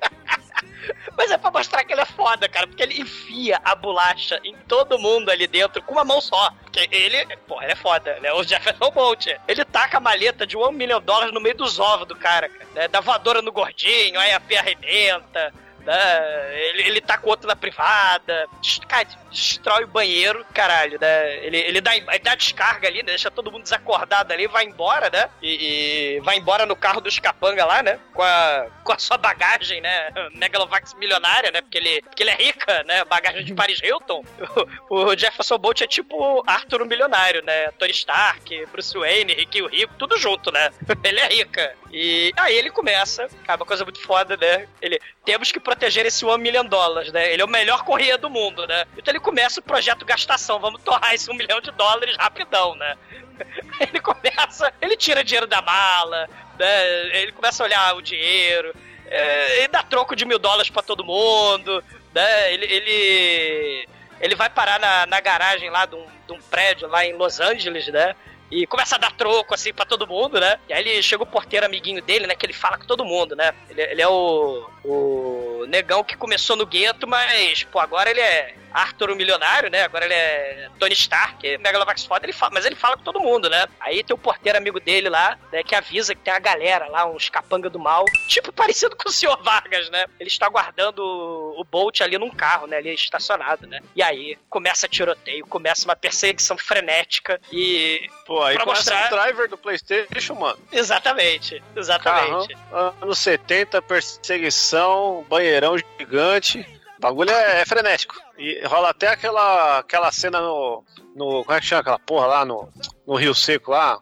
<laughs> Mas é pra mostrar que ele é foda, cara, porque ele enfia a bolacha em todo mundo ali dentro com uma mão só. Porque ele, porra, ele é foda, né? O Jefferson Bolt. Ele taca a maleta de um milhão de dólares no meio dos ovos do cara, cara. Né? Dá voadora no gordinho, aí a pia arrebenta. Né? Ele, ele tá com outro na privada, cara, destrói o banheiro, caralho, né? Ele, ele, dá, ele dá descarga ali, né? deixa todo mundo desacordado ali, vai embora, né? E, e vai embora no carro dos capanga lá, né? Com a, com a sua bagagem, né? Megalovax milionária, né? Porque ele, porque ele é rica, né? Bagagem de Paris Hilton. <laughs> O, o Jefferson Bolt é tipo Arthur o milionário, né? Tony Stark, Bruce Wayne, Riquinho Rico, tudo junto, né? Ele é rica. E aí ele começa, cara, uma coisa muito foda, né? Ele, temos que proteger esse 1 milhão de dólares, né? Ele é o melhor correia do mundo, né? Então ele começa o projeto gastação, vamos torrar esse 1 milhão de dólares rapidão, né? <laughs> Ele começa, ele tira dinheiro da mala, né? Ele começa a olhar o dinheiro, é, ele dá troco de mil dólares pra todo mundo, né? Ele, ele, ele vai parar na, na garagem lá de um, de um prédio lá em Los Angeles, né? E começa a dar troco, assim, pra todo mundo, né? E aí ele chega o porteiro amiguinho dele, né? Que ele fala com todo mundo, né? Ele, ele é o, o negão que começou no gueto, mas, pô, agora ele é Arthur o milionário, né? Agora ele é Tony Stark, Megalovax foda, ele fala, mas ele fala com todo mundo, né? Aí tem o porteiro amigo dele lá, né? Que avisa que tem a galera lá, uns capanga do mal, tipo parecido com o senhor <laughs> Vargas, né? Ele está guardando o, Bolt ali num carro, né? Ali estacionado, né? E aí começa tiroteio, começa uma perseguição frenética e. Pô, aí Pra mostrar- o driver do PlayStation, mano. Exatamente, Carrão, exatamente. anos 70, perseguição, banheirão gigante. O bagulho é, é frenético. E rola até aquela, aquela cena no, no. Como é que chama aquela porra lá no, no Rio Seco lá?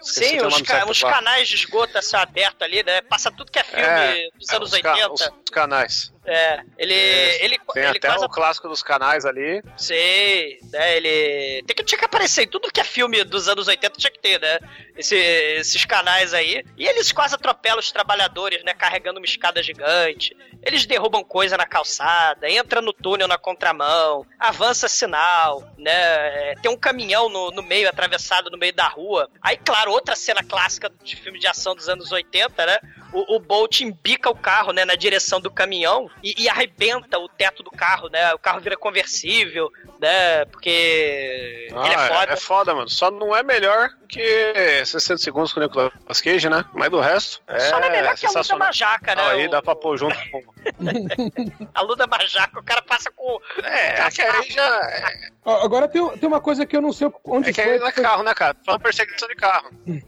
Esqueci Sim, os, ca- os canais de esgoto a céu aberto ali, né? Passa tudo que é filme É, dos é, anos os ca- 80. os- os canais. É, ele. É, ele, Tem ele até quase o clássico dos canais ali. Sei, né? Ele. Tem que, tinha que aparecer em tudo que é filme dos anos 80 tinha que ter, né? Esse- esses canais aí. E eles quase atropelam os trabalhadores, né? Carregando uma escada gigante. Eles derrubam coisa na calçada, entra no túnel na contramão, avança sinal, né? É, Tem um caminhão no, no meio, atravessado no meio da rua. Aí, claro, outra cena clássica de filme de ação dos anos 80, né? O, o Bolt embica o carro, né, na direção do caminhão e, e arrebenta o teto do carro, né? O carro vira conversível, né? Porque ele é Ah, foda. É foda, mano. Só não é melhor que 60 segundos com o Nicolas Cage, né? Mas do resto. É Só não é melhor que a luta majaca, né? Aí O- dá pra pôr junto com. <laughs> A luta majaca, o cara passa com. É, é que aí já. Ó, Agora tem, tem uma coisa que eu não sei onde É que foi. aí não é carro, né, cara? Foi uma perseguição de carro. <laughs>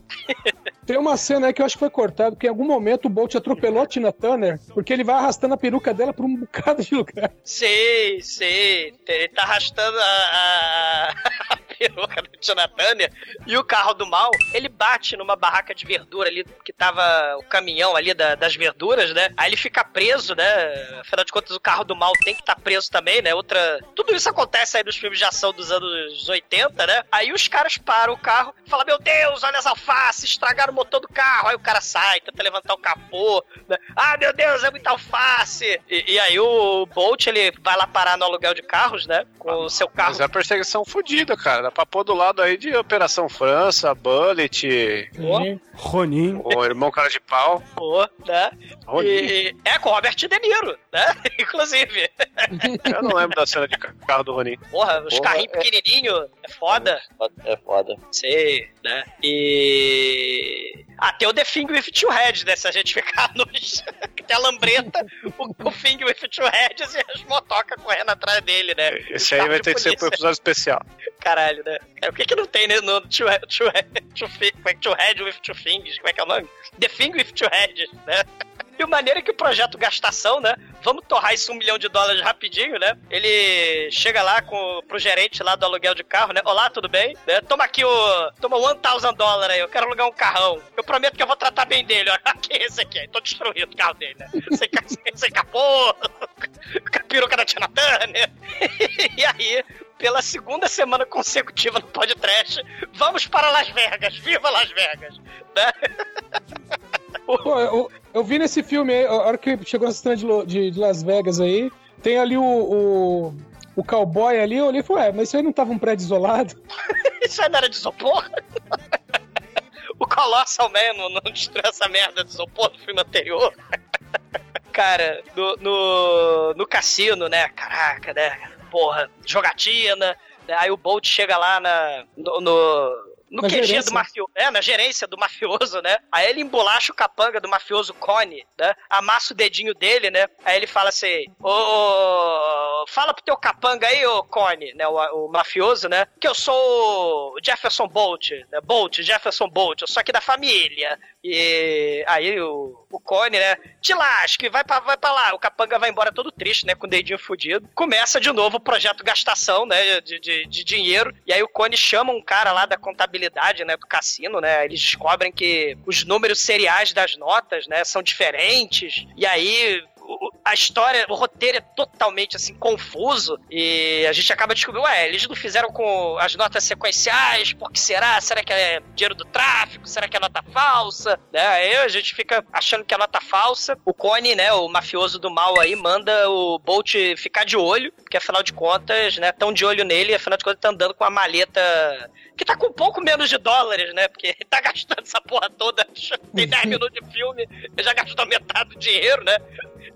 Tem uma cena aí que eu acho que foi cortada, porque em algum momento o Bolt atropelou a Tina Turner, porque ele vai arrastando a peruca dela pra um bocado de lugar. Sei, sei. Ele tá arrastando a, a, a peruca do Tina Turner e o carro do mal, ele bate numa barraca de verdura ali, que tava o caminhão ali da- das verduras, né? Aí ele fica preso, né? Afinal de contas, o carro do mal tem que estar preso também, né? Outra. Tudo isso acontece aí nos filmes de ação dos anos 80, né? Aí os caras param o carro e falam: Meu Deus, olha as alfaces, estragaram o motor do carro. Aí o cara sai, tenta levantar o capô, né? Ah, meu Deus, é muita alface. E, e aí o Bolt, ele vai lá parar no aluguel de carros, né? Com o seu carro. Mas é uma perseguição fodida, cara. Dá pra pôr do lado aí de Operação França, Bullet, Pô, Ronin. o irmão cara de pau. pô, né? Ronin. E, é com o Robert De Niro, né? <laughs> Inclusive. Eu não lembro da cena de carro do Ronin. Porra, os Porra, carrinhos é- pequenininhos, é foda. É foda. Sei, né? E. Tem o The Thing with Two Heads, né? Se a gente ficar nos. <laughs> tem a lambreta, o, o Thing with Two Heads e as motocas correndo atrás dele, né? Esse aí vai ter que ser pro episódio especial. Caralho, né? É, o que que não tem né, no Two, two, two, é que- two Head with Two Things? Como é que é o nome? The Thing with Two Heads, né? E o maneiro é que o projeto gastação, né? Vamos torrar esse um milhão de dólares rapidinho, né? Ele chega lá com, pro gerente lá do aluguel de carro, né? Olá, tudo bem? Né? Toma aqui o. Toma one thousand dólares aí, eu quero alugar um carrão. Eu prometo que eu vou tratar bem dele, ó. Aqui, <laughs> esse aqui. Tô destruindo o carro dele, né? Sem, sem capô, com a peruca da Tina Turner. e aí, pela segunda semana consecutiva no podcast, vamos para Las Vegas. Viva Las Vegas! Né? <laughs> Pô, eu, eu vi nesse filme aí, a hora que chegou nessa cena de, de- de Las Vegas aí, tem ali o, o, o cowboy ali, eu olhei e falei, ué, mas isso aí não tava um prédio isolado? <laughs> Isso aí não era de isopor? <laughs> o Colossal Man não, não destruiu essa merda de isopor no filme anterior? <laughs> Cara, no, no, no cassino, né? Caraca, né? Porra, jogatina. né? Aí o Bolt chega lá na, no, no, no Na QG gerência. do mafioso. É, na gerência do mafioso, né? Aí ele embolacha o capanga do mafioso Cone, né? Amassa o dedinho dele, né? Aí ele fala assim: Ô. Fala pro teu capanga aí, ô Cone, né? O, o mafioso, né? Que eu sou o Jefferson Bolt, né? Bolt, Jefferson Bolt, eu sou aqui da família. E aí o, o Cone, né? Te lasque, vai pra, vai pra lá. O capanga vai embora todo triste, né? Com o dedinho fudido. Começa de novo o projeto gastação, né? De, de, de dinheiro. E aí o Cone chama um cara lá da contabilidade, né? Do cassino, né? Eles descobrem que os números seriais das notas, né? São diferentes. E aí o- a história, o roteiro é totalmente assim confuso e a gente acaba descobrindo, ué, eles não fizeram com as notas sequenciais, por que será? Será que é dinheiro do tráfico? Será que é nota falsa? Né? Aí a gente fica achando que é nota falsa. O Cone, né, o mafioso do mal aí, manda o Bolt ficar de olho, porque afinal de contas, né, tão de olho nele, afinal de contas tá andando com a maleta que tá com um pouco menos de dólares, né? Porque ele <laughs> tá gastando essa porra toda. <laughs> Tem 10 <laughs> minutos de filme, ele já gastou metade do dinheiro, né?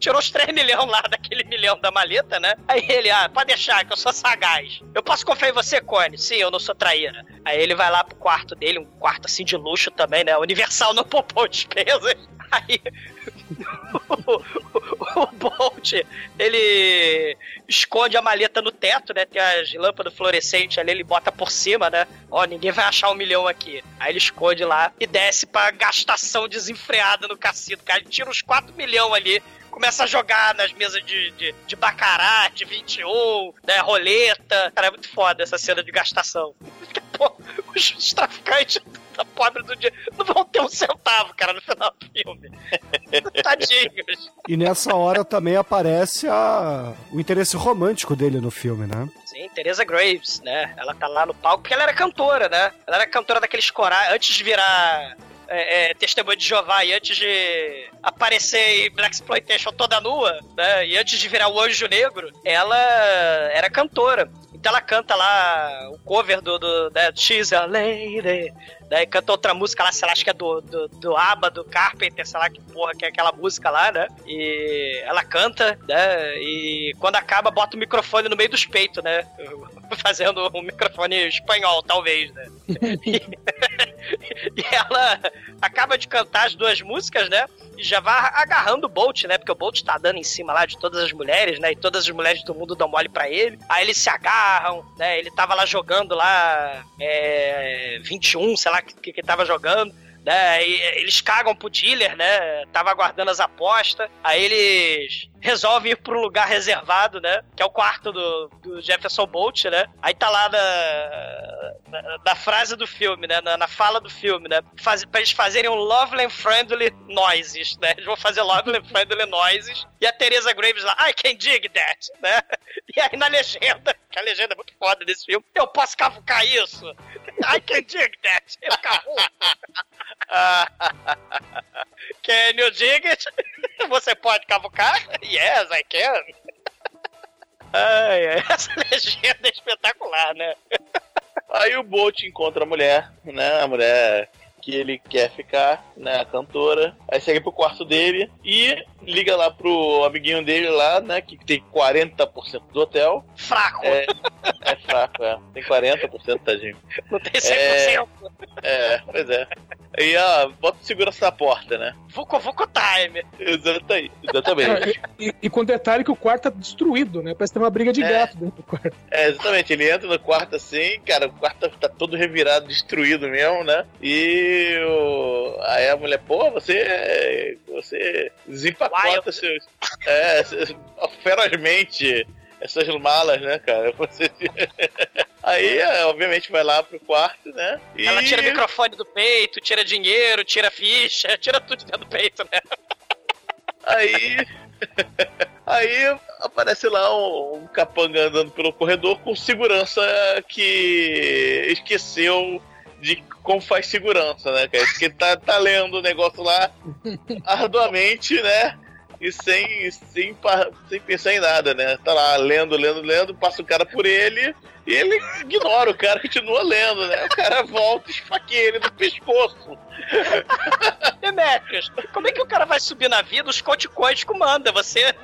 Tirou os 3 milhões lá daquele milhão da maleta, né? Aí ele, ah, pode deixar que eu sou sagaz. Eu posso confiar em você, Cone? Sim, eu não sou traíra. Aí ele vai lá pro quarto dele, um quarto assim de luxo também, né? Universal não poupou despesas. <laughs> Aí o, Bolt, ele esconde a maleta no teto, né? Tem as lâmpadas fluorescentes ali, ele bota por cima, né? Ó, ninguém vai achar um milhão aqui. Aí ele esconde lá e desce pra gastação desenfreada no cassino. Cara, ele tira uns 4 milhões ali. Começa a jogar nas mesas de, de, de bacará, de 21, né, roleta. Cara, é muito foda essa cena de gastação. Pô, os, os traficantes da pobre do dia não vão ter um centavo, cara, no final do filme. <laughs> Tadinhos. E nessa hora também aparece a... o interesse romântico dele no filme, né? Sim, Teresa Graves, né? Ela tá lá no palco porque ela era cantora, né? Ela era cantora daqueles corais antes de virar é, é, testemunha de Jeová e antes de aparecer em Black Exploitation toda nua, né? E antes de virar o Anjo Negro, ela era cantora. Então ela canta lá o cover do, do né, She's a Lady, né? E canta outra música lá, sei lá, acho que é do, do, do ABBA, do Carpenter, sei lá que porra que é aquela música lá, né? E ela canta, né? E quando acaba, bota o microfone no meio dos peitos, né? <laughs> Fazendo um microfone espanhol, talvez, né? <laughs> <laughs> e ela acaba de cantar as duas músicas, né? E já vai agarrando o Bolt, né? Porque o Bolt tá dando em cima lá de todas as mulheres, né? E todas as mulheres do mundo dão mole pra ele. Aí eles se agarram, né? Ele tava lá jogando lá é, 21, sei lá que, que, tava jogando. Né, eles cagam pro dealer, né? Tava aguardando as apostas. Aí eles resolvem ir um lugar reservado, né? Que é o quarto do, do Jefferson Bolt, né? Aí tá lá na, na, na frase do filme, né? Na, na fala do filme, né? Faz, pra eles fazerem um Lovely and Friendly Noises, né? Eles vão fazer Lovely and Friendly Noises. E a Teresa Graves lá, I can dig that, né? E aí na legenda, que a legenda é muito foda desse filme, eu posso cavucar isso? I can dig that. Eu cavuco. <laughs> <laughs> Can you dig it? Você pode cavucar? Yes, I can. Ai, ai, <laughs> essa legenda é espetacular, né? Aí o Bolt encontra a mulher, né? A mulher que ele quer ficar, né? A cantora. Aí segue pro quarto dele e liga lá pro amiguinho dele lá, né? Que tem 40% do hotel. Fraco. É, é fraco, é. Tem 40%, tadinho. Não tem 100%. É, pois é. E ó, bota segurança na porta, né? Vucu Vucu Time. Exatamente. Exatamente. E, e com detalhe que o quarto tá destruído, né? Parece ter uma briga de É. gato dentro do quarto. É, exatamente. Ele entra no quarto assim, cara, o quarto tá todo revirado, destruído mesmo, né? E o... aí a mulher, pô, você. Você desempacota Wild. seus. É, <laughs> ferozmente essas malas, né, cara? <laughs> Você. <laughs> Aí, é, obviamente, vai lá pro quarto, né? E... Ela tira o microfone do peito, tira dinheiro, tira ficha, tira tudo de dentro do peito, né? Aí. Aí aparece lá um, um capanga andando pelo corredor com segurança que esqueceu de como faz segurança, né, cara? Que tá, tá lendo o negócio lá <laughs> arduamente, né? E sem, sem, sem pensar em nada, né? Tá lá lendo, lendo, lendo, passa o cara por ele e ele ignora o cara, continua lendo, né? O cara volta e esfaqueia ele no pescoço. <laughs> Demetrius, como é que o cara vai subir na vida? Os Coach Coins comanda você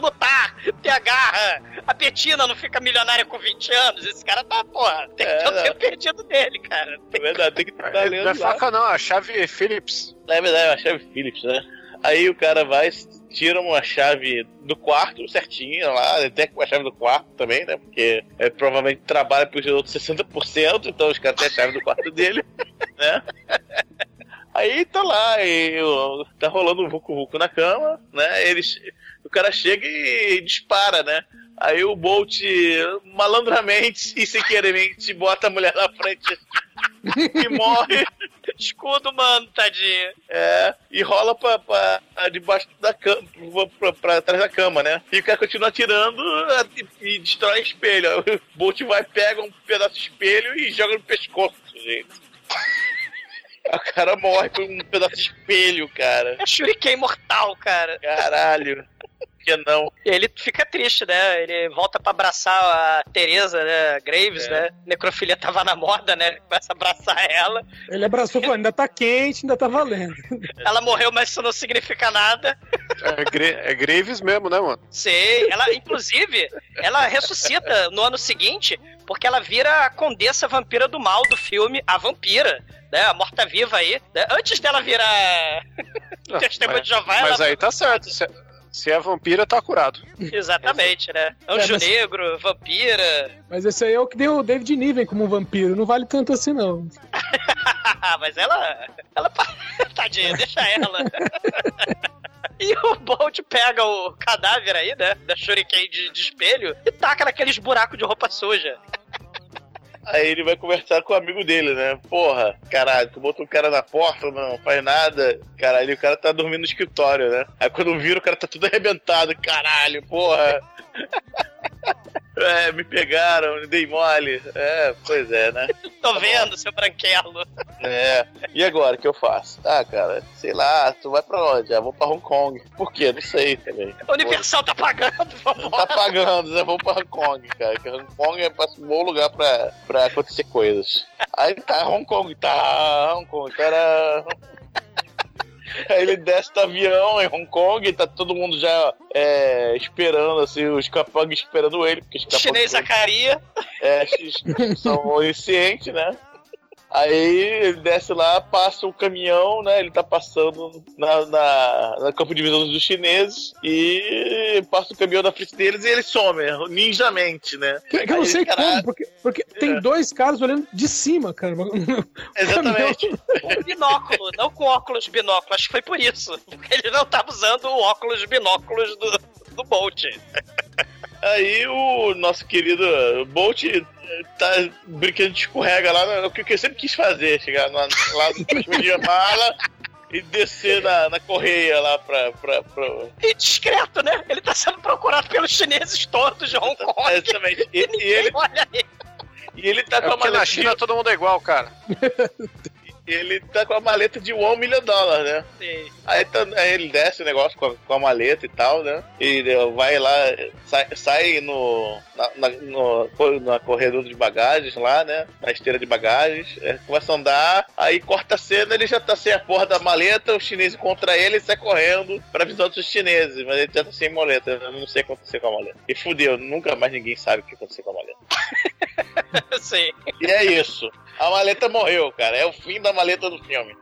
lutar, ter a garra. A Betina não fica milionária com 20 anos. Esse cara tá, porra, tem que É, ter o não. tempo perdido dele, cara. É verdade, tem que estar Não lendo é lá. faca não, a chave Phillips. É verdade, é uma chave Phillips, né? Aí o cara vai, tira uma chave do quarto certinho lá, até com a chave do quarto também, né? Porque é, provavelmente trabalha pros outros 60%, então os caras têm a chave do quarto dele, <laughs> né? Aí tá lá, e o- tá rolando um vucu-vucu na cama, né? Eles, o cara chega e dispara, né? Aí o Bolt malandramente <laughs> e sem querermente bota a mulher na frente e morre. <laughs> Escudo, mano, tadinho. É, e rola pra, pra debaixo da cama, pra, pra trás da cama, né? E o cara continua atirando e, e destrói espelho. Aí <laughs> O Bolt vai, pega um pedaço de espelho e joga no pescoço, gente. <laughs> O cara morre com um pedaço de espelho, cara. É Shuriken mortal, cara. Caralho. Por que não? E ele fica triste, né? Ele volta pra abraçar a Teresa, né? Graves, É. né? Necrofilia tava na moda, né? Ele começa a abraçar ela. Ele abraçou e falou: ainda tá quente, ainda tá valendo. <laughs> Ela morreu, mas isso não significa nada. É, Gra- é Graves mesmo, né, mano? Sei. Ela, inclusive, ela ressuscita no ano seguinte porque ela vira a condessa vampira do mal do filme A Vampira, né? A morta-viva aí. né? Antes dela virar <laughs> testemunha mas, de Jeová, mas ela... aí tá certo. Se, se é vampira, tá curado. Exatamente, né? Anjo É, mas- negro, vampira. Mas esse aí é o que deu o David Niven como um vampiro. Não vale tanto assim, não. <laughs> mas ela. Ela. <laughs> Tadinha, deixa ela. E o Bolt pega o cadáver aí, né? Da Shuriken de, de espelho e taca naqueles buracos de roupa suja. Aí ele vai conversar com o amigo dele, né? Porra, caralho, tu botou o cara na porta, não faz nada. Caralho, o cara tá dormindo no escritório, né? Aí quando vira, o cara tá tudo arrebentado. Caralho, porra. <laughs> É, me pegaram, me dei mole. É, pois é, né? <laughs> Tô vendo, seu branquelo. É. E agora, o que eu faço? Ah, cara, sei lá, tu vai pra onde? Ah, vou pra Hong Kong. Por quê? Não sei também. A Universal tá pagando, Tá vambora. pagando, né? Vamos pra Hong Kong, cara. Que Hong Kong é um bom lugar pra, pra acontecer coisas. Aí tá Hong Kong, tá Hong Kong, cara. Aí ele desce do avião em Hong Kong e tá todo mundo já é, esperando, assim, os capangas esperando ele, porque os Chinês Zacaria. é, são oniscientes, né? Aí ele desce lá, passa o caminhão, né? Ele tá passando na, na, na campo de visão dos chineses e passa o caminhão na frente deles e ele some, ninjamente, né? Que, que eu não sei caralho, como, porque, porque tem dois caras olhando de cima, cara. <laughs> Exatamente. Com binóculo, não com óculos binóculo. Acho que foi por isso. Porque ele não tava usando o óculos binóculos do, do Bolt. Aí o nosso querido Bolt eh, tá brincando de escorrega lá, o que eu sempre quis fazer, chegar lá, lá no de mala e descer na, na correia lá pra, pra, pra, E discreto, né? Ele tá sendo procurado pelos chineses todos de Hong Kong. Exatamente. E, <laughs> E e ele, olha ele. e ele tá É com a na China de, todo mundo é igual, cara. <laughs> ele tá com a maleta de um milhão de dólares, né? Sim. Aí, tá- aí ele desce o negócio com a, com a maleta e tal, né? E vai lá, sai, sai no, na, na, no, na corredor de bagagens lá, né? Na esteira de bagagens, é, começa a andar, aí corta a cena, ele já tá sem a porra da maleta, o chinês encontra ele e sai correndo pra visão dos chineses, mas ele já tá sem maleta, eu não sei o que aconteceu com a maleta. E fudeu, nunca mais ninguém sabe o que aconteceu com a maleta. <laughs> Sim. E é isso. A maleta morreu, cara. É o fim da maleta do filme.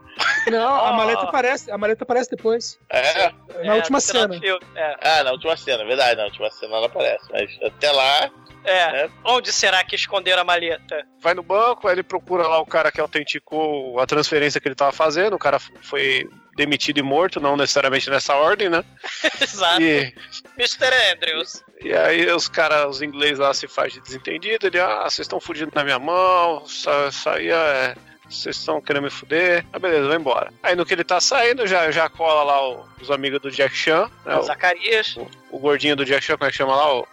Não, a Oh. maleta aparece, a maleta aparece depois. É. Na É, última cena. É. Ah, na última cena, verdade. Na última cena ela aparece. Mas até lá. É. É. Onde será que esconderam a maleta? Vai no banco, aí ele procura lá o cara que autenticou a transferência que ele tava fazendo. O cara foi demitido e morto, não necessariamente nessa ordem, né? <laughs> Exato. E, Mr. Andrews. e aí os caras, os ingleses lá se faz de desentendido. Ele, ah, vocês estão fugindo na minha mão, isso, aí é. Vocês estão querendo me fuder. Ah, beleza, vai embora. Aí no que ele tá saindo, já, já cola lá o- os amigos do Jack Chan, né? o, Zacarias. o gordinho do Jack Chan, como é que chama lá? O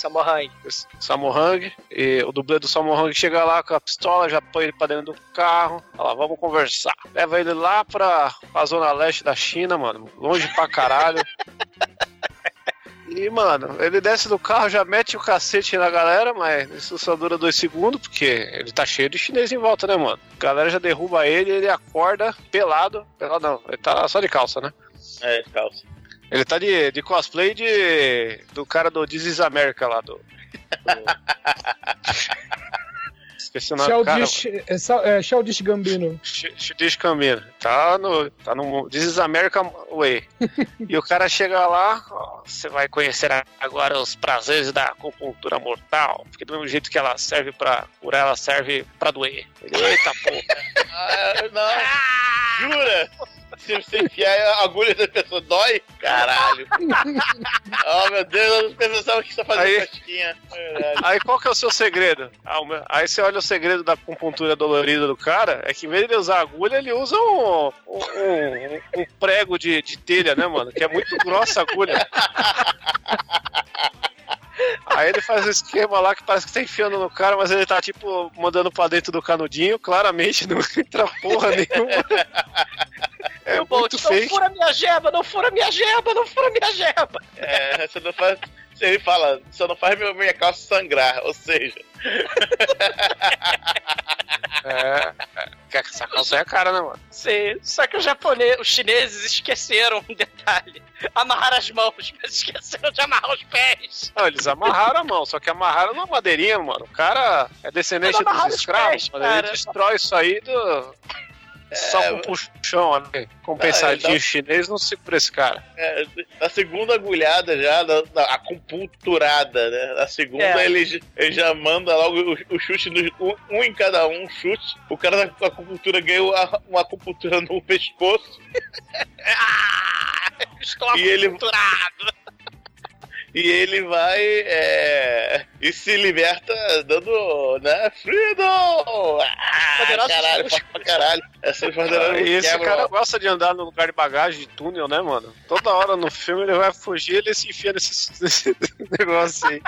Samohang. Samohang. E o dublê do Samohang chega lá com a pistola, já põe ele pra dentro do carro. Fala, vamos conversar. Leva ele lá pra, pra zona leste da China, mano. Longe pra caralho. <laughs> E, mano, ele desce do carro, já mete o cacete na galera, mas isso só dura dois segundos, porque ele tá cheio de chinês em volta, né, mano? A galera já derruba ele, ele acorda pelado. Pelado não, ele tá só de calça, né? É, calça. Ele tá de, de cosplay de, do cara do This is America lá, do... do- <laughs> Esqueci o nome do cara. É, é, Childish Gambino. Childish Gambino. Tá no, tá no This is America Way. e o cara chega lá, ó, você vai conhecer agora os prazeres da acupuntura mortal. Porque do mesmo jeito que ela serve pra curar, ela serve pra doer. Ele, Eita porra. <laughs> Ah, não. Jura? Se você enfiar a agulha da pessoa, dói? Caralho. <laughs> oh, meu Deus, eu pensava que você tá fazendo Aí-. Caralho. Aí qual que é o seu segredo? Ah, o meu- Aí você olha o segredo da acupuntura dolorida do cara, é que em vez de ele usar agulha, ele usa um, um, um- um prego de, de telha, né, mano? Que é muito grossa a agulha. Aí ele faz um esquema lá que parece que tá enfiando no cara, mas ele tá tipo mandando pra dentro do canudinho, claramente não <laughs> entra porra nenhuma. É muito não fake. fura minha jeba, não fura minha jeba, não fura minha jeba. É, você não faz. Ele fala, você não faz meu- minha calça sangrar, ou seja. É, é, essa calça é a cara, né, mano? Sim, só que os japoneses, os chineses esqueceram um detalhe. Amarrar as mãos, mas <laughs> esqueceram de amarrar os pés. Não, eles amarraram a mão, só que amarraram numa madeirinha, mano. O cara é descendente dos os escravos, pés, mano. Ele destrói isso aí do. Só com puxão, né? Compensadinho Ah, então- chinês não segura esse cara. É, na segunda agulhada já, na, na acupunturada, né? Na segunda É. ele, ele já manda logo o, o chute, no, um, um em cada um, chute. O cara da acupuntura ganha uma, uma acupuntura no pescoço <laughs> Estou E ele-. E ele vai é, e se liberta dando, né? Freedom! Ah, Poderosos caralho, forte pra caralho. Essa poderosa E esse quebra, cara ó. gosta de andar no lugar de bagagem de túnel, né, mano? Toda hora no filme ele vai fugir ele se enfia nesse, <laughs> nesse negócio aí.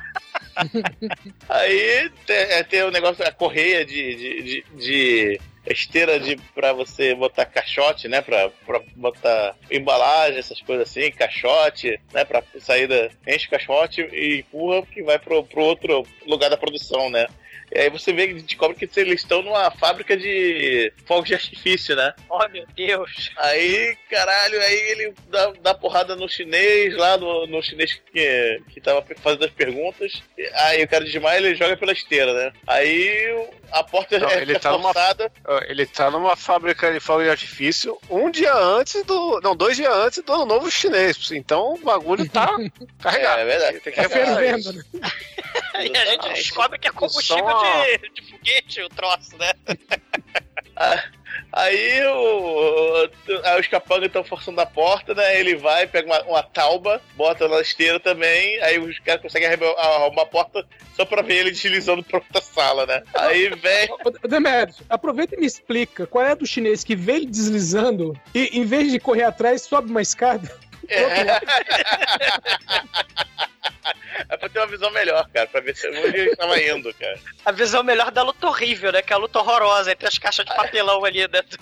Aí tem, é, tem o negócio, a correia de, de, de, de esteira de, pra você botar caixote, né? Pra, pra botar embalagem, essas coisas assim, caixote, né? Pra saída, enche o caixote e empurra que vai pro, pro outro lugar da produção, né? E aí você vê, descobre que eles estão numa fábrica de fogos de artifício, né? Oh, meu Deus. Aí, caralho, aí ele dá, dá porrada no chinês, lá no, no chinês que, que tava fazendo as perguntas. E Aí o cara desmaia ele joga pela esteira, né? Aí a porta Não, é, ele tá numa- forçada. Ó, Ele tá numa fábrica de fogo de artifício um dia antes do. Não, dois dias antes do novo chinês. Então o bagulho tá <laughs> carregado. É, é verdade. Tem que Tá né? <laughs> <laughs> E a gente descobre que é combustível de, de foguete o troço, né? <laughs> Aí, o, aí os capangas estão forçando a porta, né? Ele vai, pega uma, uma tauba, bota na esteira também. Aí os caras conseguem arrombar a porta só pra ver ele deslizando pra outra sala, né? Aí vem. Ô, Demetrio, aproveita e me explica qual é a do chinês que vê ele deslizando e, em vez de correr atrás, sobe uma escada. É pra ter uma visão melhor, cara, pra ver se onde ele estava indo, cara. A visão melhor da luta horrível, né? Que é a luta horrorosa entre as caixas de papelão ali dentro.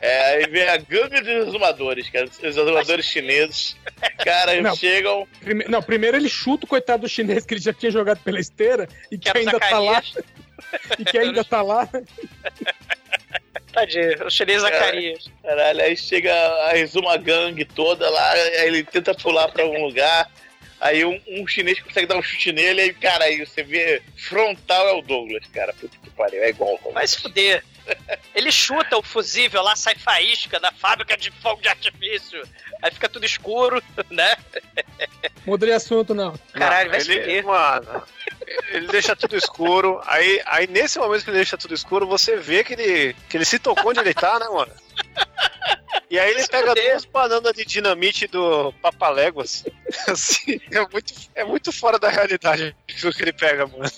É, aí vem a gangue dos exumadores, cara. Os exumadores chineses. Cara, eles Não. chegam. Prime- não, primeiro ele chuta o coitado do chinês que ele já tinha jogado pela esteira e que Que ainda tá lá. E que ainda tá lá. <laughs> Tadinho, o chinês Zacarias. Caralho, aí chega a Exuma Gang toda lá, aí ele tenta pular pra um lugar. Aí um, um chinês consegue dar um chute nele, aí, cara, aí você vê frontal é o Douglas, cara. Puta que pariu, é igual. Vai se fuder. <laughs> Ele chuta o fusível lá, sai faísca da fábrica de fogo de artifício. Aí fica tudo escuro, <laughs> né? Mudei assunto, não. Caralho, vai ele, mano, ele deixa tudo escuro. Aí, aí nesse momento que ele deixa tudo escuro, você vê que ele, que ele se tocou onde ele tá, né, mano? E aí ele pega duas bananas de dinamite do Papaléguas. <laughs> Assim, é muito, é muito fora da realidade o que ele pega, mano.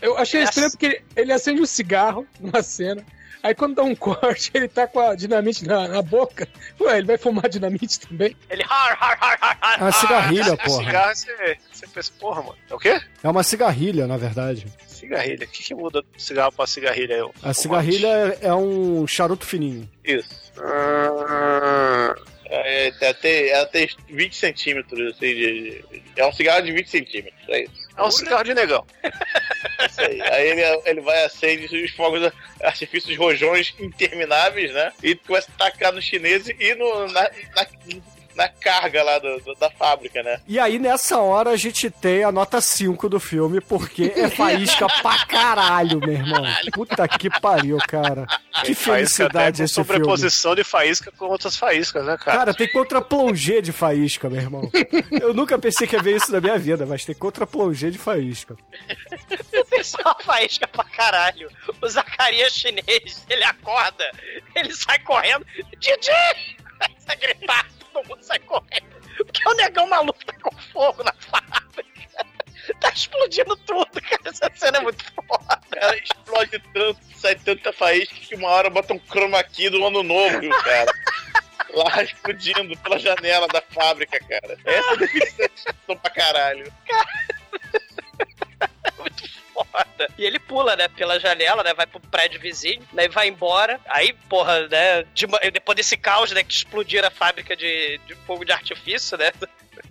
Eu achei estranho porque ele, ele acende um cigarro numa cena. Aí quando dá um <laughs> corte, ele tá com a dinamite na, na boca. Ué, ele vai fumar dinamite também? Ele har, har, har, har, har, É uma cigarrilha, porra. Cigarro, você, você pensa, porra, mano. É o quê? É uma cigarrilha, na verdade. Cigarrilha. O que, que muda do cigarro pra cigarrilha? Eu, A cigarrilha é é um charuto fininho. Isso. Ah, É, ela, tem, ela tem 20 centímetros, assim, de, de- É um cigarro de 20 centímetros, é isso. É um cigarro de negão. <laughs> Isso aí. Aí ele, ele vai acende os fogos artifícios rojões intermináveis, né? E começa a tacar nos chineses e no, na, na, na carga lá do- do- da fábrica, né? E aí, nessa hora, a gente tem a nota 5 do filme, porque é faísca <laughs> pra caralho, meu irmão. Puta que pariu, cara. Que faísca felicidade esse filme. sobreposição de faísca com outras faíscas, né, cara? Cara, tem contra-plongé de faísca, meu irmão. Eu nunca pensei que ia ver isso na minha vida, mas tem contra-plongé de faísca. Tem só faísca pra caralho. O Zacarias chinês, ele acorda, ele sai correndo. Didi! A gritar, todo mundo sai correndo. Porque o negão maluco tá com fogo na fábrica. <laughs> Tá explodindo tudo, cara. Essa cena é muito foda. Cara, explode tanto, sai tanta faísca que uma hora bota um chroma key do ano novo, viu, cara? Lá explodindo pela janela da fábrica, cara. Essa é definição pra caralho. <laughs> muito E ele pula, né, pela janela, né, vai pro prédio vizinho, né, e vai embora. Aí, porra, né, de depois desse caos, né, que explodiram a fábrica de, de fogo de artifício, né,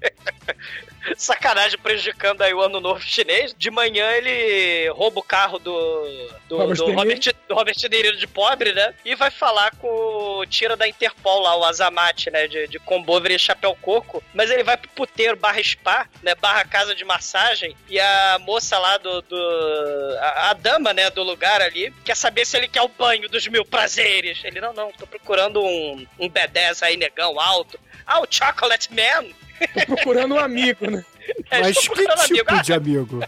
<laughs> sacanagem prejudicando aí o ano novo chinês. De manhã ele rouba o carro do, do, Robert do De Robert, do Robert De Niro de pobre, né, e vai falar com o tira da Interpol lá, o Azamate, né, de, de combover e chapéu coco. Mas ele vai pro puteiro barra spa, né, barra casa de massagem, e a moça lá do... do a, a dama, né, do lugar ali, quer saber se ele quer o banho dos mil prazeres. Ele, não, não, tô procurando um, um B10 aí, negão, alto. Ah, o Chocolate Man? Tô procurando um amigo, né? É, Mas que tipo amigo. De amigo?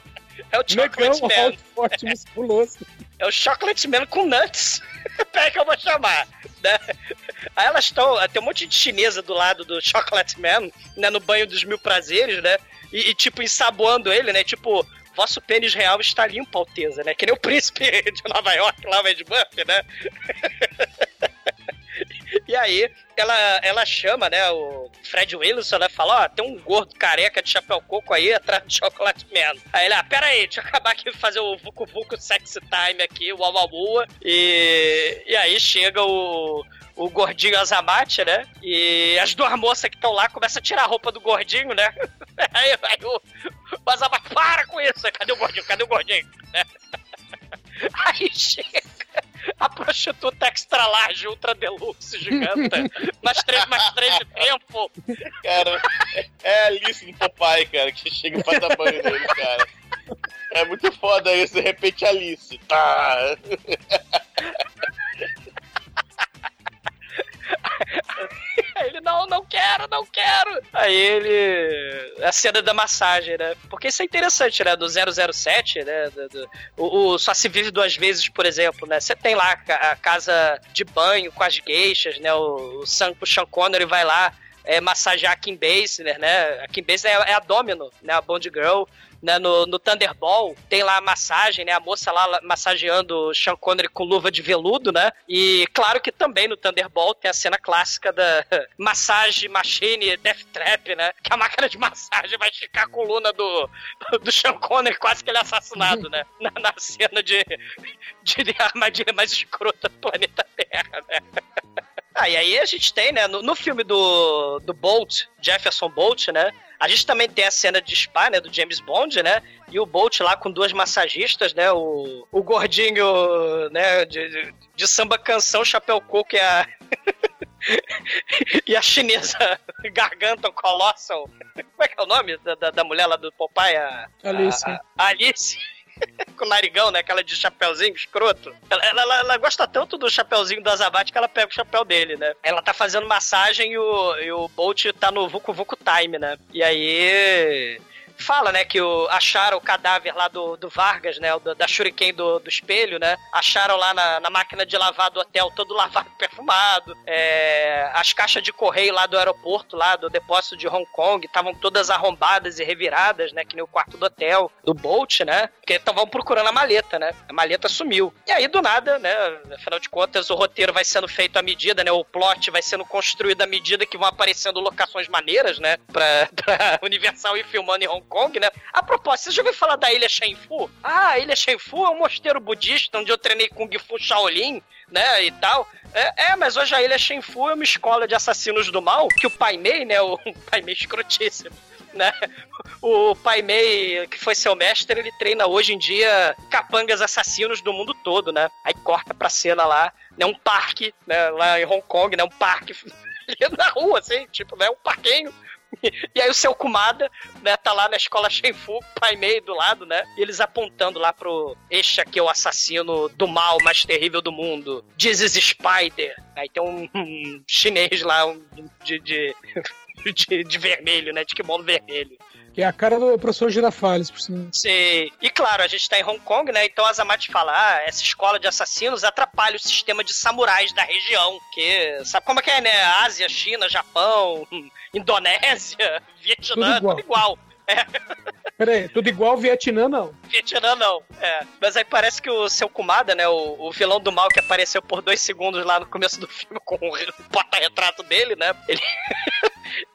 É o Negão, Chocolate Man. alto, forte, musculoso. É o Chocolate Man com nuts. <laughs> Peraí que eu vou chamar. Né? Aí elas estão. Tem um monte de chinesa do lado do Chocolate Man, né? No banho dos mil prazeres, né? E, e, tipo, ensaboando ele, né? Tipo, vosso pênis real está limpo, Alteza, né? Que nem o príncipe <laughs> de Nova York, lá o Ed Buff, né? <laughs> E aí, ela, ela chama, né, o Fred Wilson, né, fala, ó, tem um gordo careca de chapéu coco aí atrás do Chocolate Man. Aí ele, ah, pera aí, deixa eu acabar aqui fazer o Vucu Vucu Sexy Time aqui, o Uau e, e aí chega o, o gordinho Azamate, né, e as duas moças que estão lá começam a tirar a roupa do gordinho, né, <laughs> aí, aí o, o Azamate, para com isso, cadê o gordinho, cadê o gordinho? <laughs> Aí chega a prostituta extra large, ultra deluxe, giganta, mais três, mais três de tempo. Cara, é, é a Alice do Popeye, cara, que chega e faz a banho dele, cara. É muito foda isso, de repente Alice. Tá. <laughs> Aí ele, não, não quero, não quero. Aí ele. A cena da massagem, né? Porque isso é interessante, né? Do 007, né? Do, do- o, o Só Se Vive Duas Vezes, por exemplo, né? Você tem lá a, ca- a casa de banho com as geixas, né? O, o, Sam, o Sean Connery vai lá é, massagear a Kim Basinger, né? A Kim Basinger é, é a Domino, né? A Bond Girl. Né, no, no Thunderball tem lá a massagem, né? A moça lá massageando o Sean Connery com luva de veludo, né? E claro que também no Thunderball tem a cena clássica da <laughs> massagem machine Death Trap, né? Que a máquina de massagem vai esticar a coluna do, do Sean Connery, quase que ele é assassinado, né? <laughs> Na, na cena de, de, de <laughs> armadilha mais escrota do planeta Terra, né? Ah, e aí a gente tem, né, no, no filme do, do Bolt, Jefferson Bolt, né, a gente também tem a cena de spa, né, do James Bond, né, e o Bolt lá com duas massagistas, né, o, o gordinho, né, de, de, de samba canção, chapéu coco e a... <laughs> e a chinesa <laughs> Garganta Colossal. Como é que é o nome da, da, da mulher lá do Popeye? A, Alice. A, a Alice. <laughs> Com o narigão, né? Aquela de chapéuzinho escroto. Ela, ela, ela gosta tanto do chapéuzinho do Azabat que ela pega o chapéu dele, né? Ela tá fazendo massagem e o, e o Bolt tá no Vucu Vucu Time, né? E aí fala, né, que o, acharam o cadáver lá do, do Vargas, né, do, da Shuriken do, do espelho, né, acharam lá na, na máquina de lavar do hotel todo lavado <laughs> perfumado, é, as caixas de correio lá do aeroporto, lá do depósito de Hong Kong, estavam todas arrombadas e reviradas, né, que nem o quarto do hotel, do Bolt, né, porque estavam procurando a maleta, né, a maleta sumiu. E aí, do nada, né, afinal de contas, o roteiro vai sendo feito à medida, né, o plot vai sendo construído à medida que vão aparecendo locações maneiras, né, pra, <laughs> pra Universal ir filmando em Hong Kong, né? A propósito, você já ouviu falar da Ilha Shenfu? Ah, a Ilha Shenfu é um mosteiro budista onde eu treinei Kung Fu Shaolin, né, e tal. É, é, mas hoje a Ilha Shenfu é uma escola de assassinos do mal que o Pai Mei, né, o <laughs> Pai Mei escrotíssimo, né? O Pai Mei, que foi seu mestre, ele treina hoje em dia capangas assassinos do mundo todo, né? Aí corta pra cena lá, né? Um parque, né? Lá em Hong Kong, né? Um parque <laughs> na rua, assim, tipo, né? Um parquinho <laughs> e aí o seu Kumada, né, tá lá na escola Shenfu, pai meio do lado, né? E eles apontando lá pro este aqui é o assassino do mal mais terrível do mundo. This is Spider. Aí tem um, um chinês lá um, de, de, <laughs> de, de, vermelho, né? De kimono vermelho. Que é a cara do professor Girafales, por cima. Sim. E claro, a gente tá em Hong Kong, né? Então a Azamat fala: ah, essa escola de assassinos atrapalha o sistema de samurais da região. Que sabe como é que é, né? Ásia, China, Japão, Indonésia, <laughs> Vietnã, tudo igual. Tudo igual. É. Peraí, tudo igual Vietnã não. Vietnã não, é. Mas aí parece que o seu Kumada, né, o, o vilão do mal que apareceu por dois segundos lá no começo do filme com o porta-retrato dele, né, ele,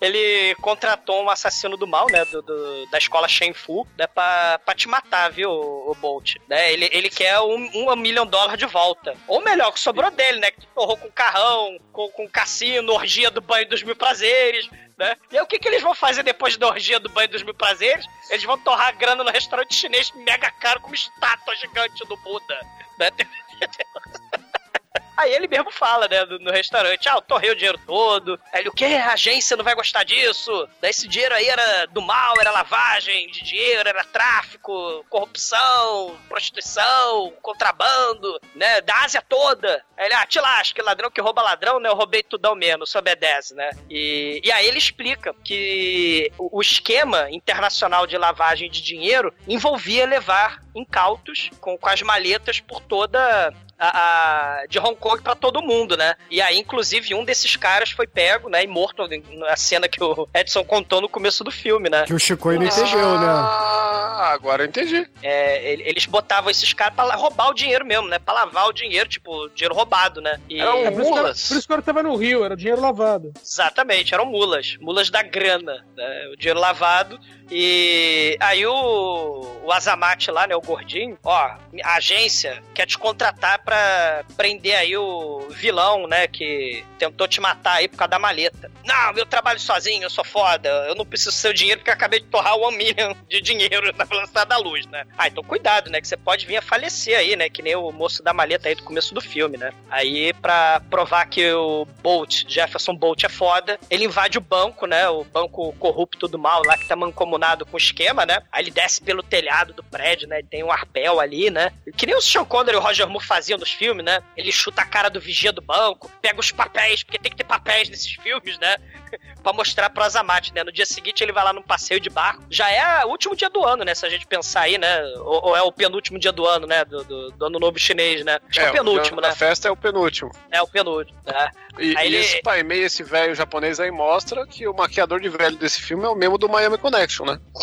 ele contratou um assassino do mal, né, do, do, da escola Shenfu, né, pra, pra te matar, viu, o, Bolt, né, ele, ele quer um, um milhão de dólares de volta. Ou melhor, que sobrou dele, né, que torrou com carrão, com, com cassino, orgia do banho dos mil prazeres, né? E aí o que, que eles vão fazer depois da orgia do banho dos mil prazeres? Eles vão torrar grana no restaurante chinês mega caro com uma estátua gigante do Buda. Né? <laughs> Aí ele mesmo fala, né, no, restaurante, ah, eu torrei o dinheiro todo. Aí ele, o quê? A agência não vai gostar disso? Daí esse dinheiro aí era do mal, era lavagem de dinheiro, era tráfico, corrupção, prostituição, contrabando, né, da Ásia toda. Aí ele, ah, te lasca, ladrão que rouba ladrão, né, eu roubei tudão mesmo, só obedece, né. E, e aí ele explica que o, o esquema internacional de lavagem de dinheiro envolvia levar incautos com, com as maletas por toda a, a, de Hong Kong para todo mundo, né? E aí, inclusive, um desses caras foi pego, né? E morto na cena que o Edson contou no começo do filme, né? Que o Chico não entendeu, né? Ah, agora eu entendi. É, eles botavam esses caras pra roubar o dinheiro mesmo, né? Pra lavar o dinheiro, tipo, dinheiro roubado, né? E... Eram é, mulas. Por isso que o cara tava no Rio, era dinheiro lavado. Exatamente, eram mulas. Mulas da grana, né? O dinheiro lavado. E aí o, o Azamat lá, né, o gordinho, ó, a agência quer te contratar pra prender aí o vilão, né, que tentou te matar aí por causa da maleta. Não, eu trabalho sozinho, eu sou foda, eu não preciso do seu dinheiro porque eu acabei de torrar um <laughs> million de dinheiro na velocidade da luz, né? Ah, então cuidado, né, que você pode vir a falecer aí, né, que nem o moço da maleta aí do começo do filme, né? Aí, pra provar que o Bolt, Jefferson Bolt é foda, ele invade o banco, né, o banco corrupto do mal lá que tá mancomunado com o esquema, né? Aí ele desce pelo telhado do prédio, né? Tem um arpel ali, né? Que nem o Sean Connery e o Roger Moore faziam nos filmes, né? Ele chuta a cara do vigia do banco, pega os papéis, porque tem que ter papéis nesses filmes, né? <laughs> pra mostrar pro Azamat, né? No dia seguinte ele vai lá num passeio de barco. Já é o último dia do ano, né? Se a gente pensar aí, né? Ou, ou é o penúltimo dia do ano, né? Do, do, do ano novo chinês, né? Acho é, que é o penúltimo, né? A festa é o penúltimo. É o penúltimo, né? E, e ele... esse pai meio, esse velho japonês aí mostra que o maquiador de velho desse filme é o mesmo do Miami Connection, né? <laughs>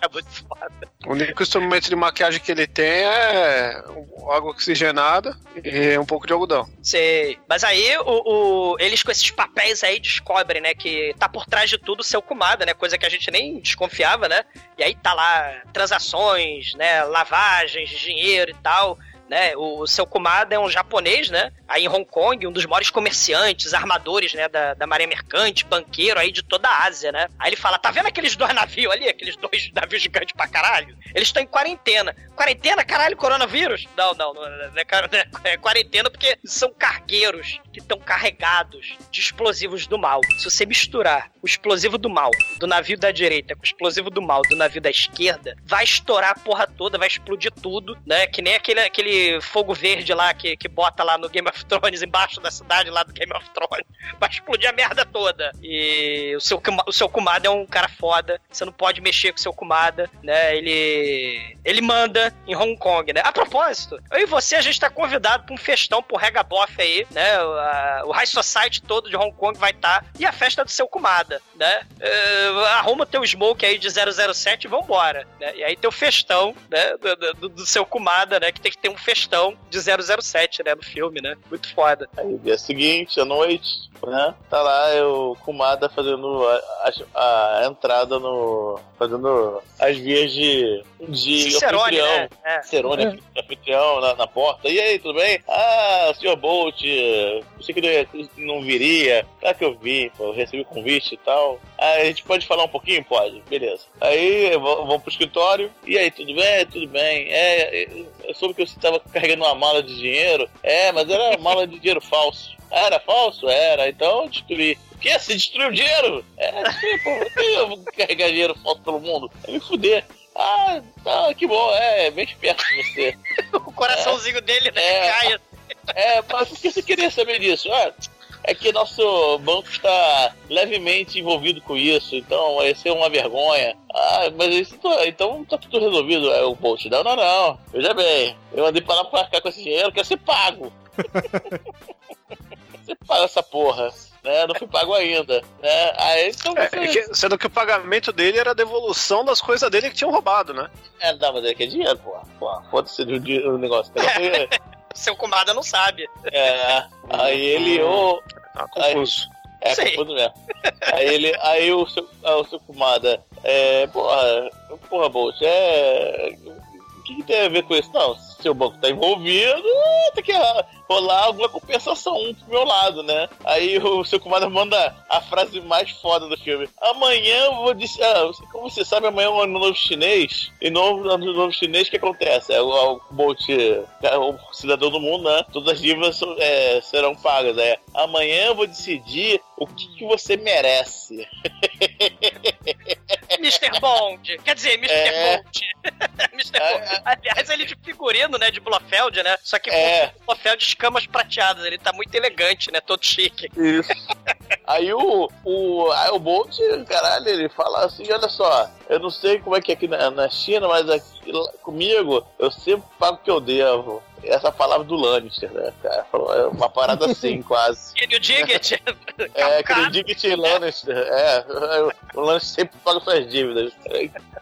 é muito foda. O único instrumento de maquiagem que ele tem é água oxigenada e um pouco de algodão. Sei. Mas aí o, o, eles com esses papéis aí descobrem, né, que tá por trás de tudo o seu Kumada, né? Coisa que a gente nem desconfiava, né? E aí tá lá transações, né? Lavagens de dinheiro e tal né? O, seu Kumada é um japonês, né? Aí em Hong Kong, um dos maiores comerciantes, armadores, né? Da, da maré mercante, banqueiro aí de toda a Ásia, né? Aí ele fala: tá vendo aqueles dois navios ali? Aqueles dois <laughs> navios gigantes pra caralho? Eles estão em quarentena. Quarentena, caralho, coronavírus? Não, não, não é, não é, <laughs> é quarentena porque são cargueiros que estão carregados de explosivos do mal. Se você misturar o explosivo do mal do navio da direita com o explosivo do mal do navio da esquerda, vai estourar a porra toda, vai explodir tudo, né? Que nem aquele, aquele fogo verde lá que, que bota lá no Game of Thrones, embaixo da cidade lá do Game of Thrones. <laughs> Vai explodir a merda toda. E o seu, o seu Kumada é um cara foda, você não pode mexer com o seu Kumada, né? Ele, ele manda em Hong Kong, né? A propósito, eu e você, a gente tá convidado pra um festão pro Regaboff aí, né? O, a, o High Society todo de Hong Kong vai estar. Tá, e a festa do seu Kumada, né? Uh, arruma teu smoke aí de 007 e vambora, né? E aí tem o festão, né? Do, do, do, seu Kumada, né? Que tem que ter um festão de 007, né? No filme, né? Muito foda. Aí, dia seguinte, à noite, né? Tá lá o Kumada fazendo a, a, a, entrada no. fazendo as vias de. de Cicerone, anfitrião. Né? É. Cicerone, é. anfitrião na, na, porta. E aí, tudo bem? Ah, senhor Bolt, você que não viria. Claro que eu vi, pô, eu recebi o convite e tal. Ah, a gente pode falar um pouquinho? Pode, beleza. Aí vamos pro escritório. E aí, tudo bem? Tudo bem. É, eu soube que você estava carregando uma mala de dinheiro. É, mas era uma mala de dinheiro falso. Era falso? Era. Então destruí. O quê? Você destruiu dinheiro? É, tipo, eu vou carregar dinheiro falso pelo mundo. É me fuder. Ah, tá, que bom, é, bem esperto de você. <laughs> o coraçãozinho é, dele, né? É, cai. É, mas por que você queria saber disso? Ah, é que nosso banco está levemente envolvido com isso, então vai ser uma vergonha. Ah, mas isso então tá tudo resolvido. É o Bolt, não, não, não. Veja bem, eu andei para lá pra cá com esse dinheiro, quero ser pago. <laughs> você paga essa porra. Né? Não fui pago ainda. Né? Aí, então é, você... é que, sendo que o pagamento dele era a devolução das coisas dele que tinham roubado, né? É, não, mas ele quer dinheiro, porra. porra Foda-se do negócio. <laughs> Seu comadre não sabe. É, aí ele. Oh, tá confuso. Aí, é, Sei. confuso mesmo. Aí ele. Aí o seu, o seu comadre. É, porra, porra, Bolt, é. O que, que tem a ver com isso? Não, seu banco tá envolvido, tem que rolar alguma compensação pro meu lado, né? Aí o seu comando manda a frase mais foda do filme. Amanhã eu vou dizer. Ah, como você sabe, amanhã é um ano novo chinês. E no ano novo chinês, o que acontece? É, o, o Bolt, é, o cidadão do mundo, né? Todas as dívidas é, serão pagas. É, amanhã eu vou decidir o que, que você merece. <laughs> Mr. Bond. Quer dizer, Mr. É... Bond. <laughs> Mr. É, Bond. Aliás, ele de figurino, né? De Blofeld, né? Só que é. Blofeld escamas prateadas. Ele tá muito elegante, né? Todo chique. Isso. <laughs> Aí o, o, aí o Bolt, caralho, ele fala assim: olha só, eu não sei como é que é aqui na, na China, mas aqui comigo eu sempre pago o que eu devo essa palavra do Lannister, né, cara? É uma parada assim, <laughs> quase. Can you dig it? é, can you dig it Lannister. É, o Lannister sempre paga suas dívidas.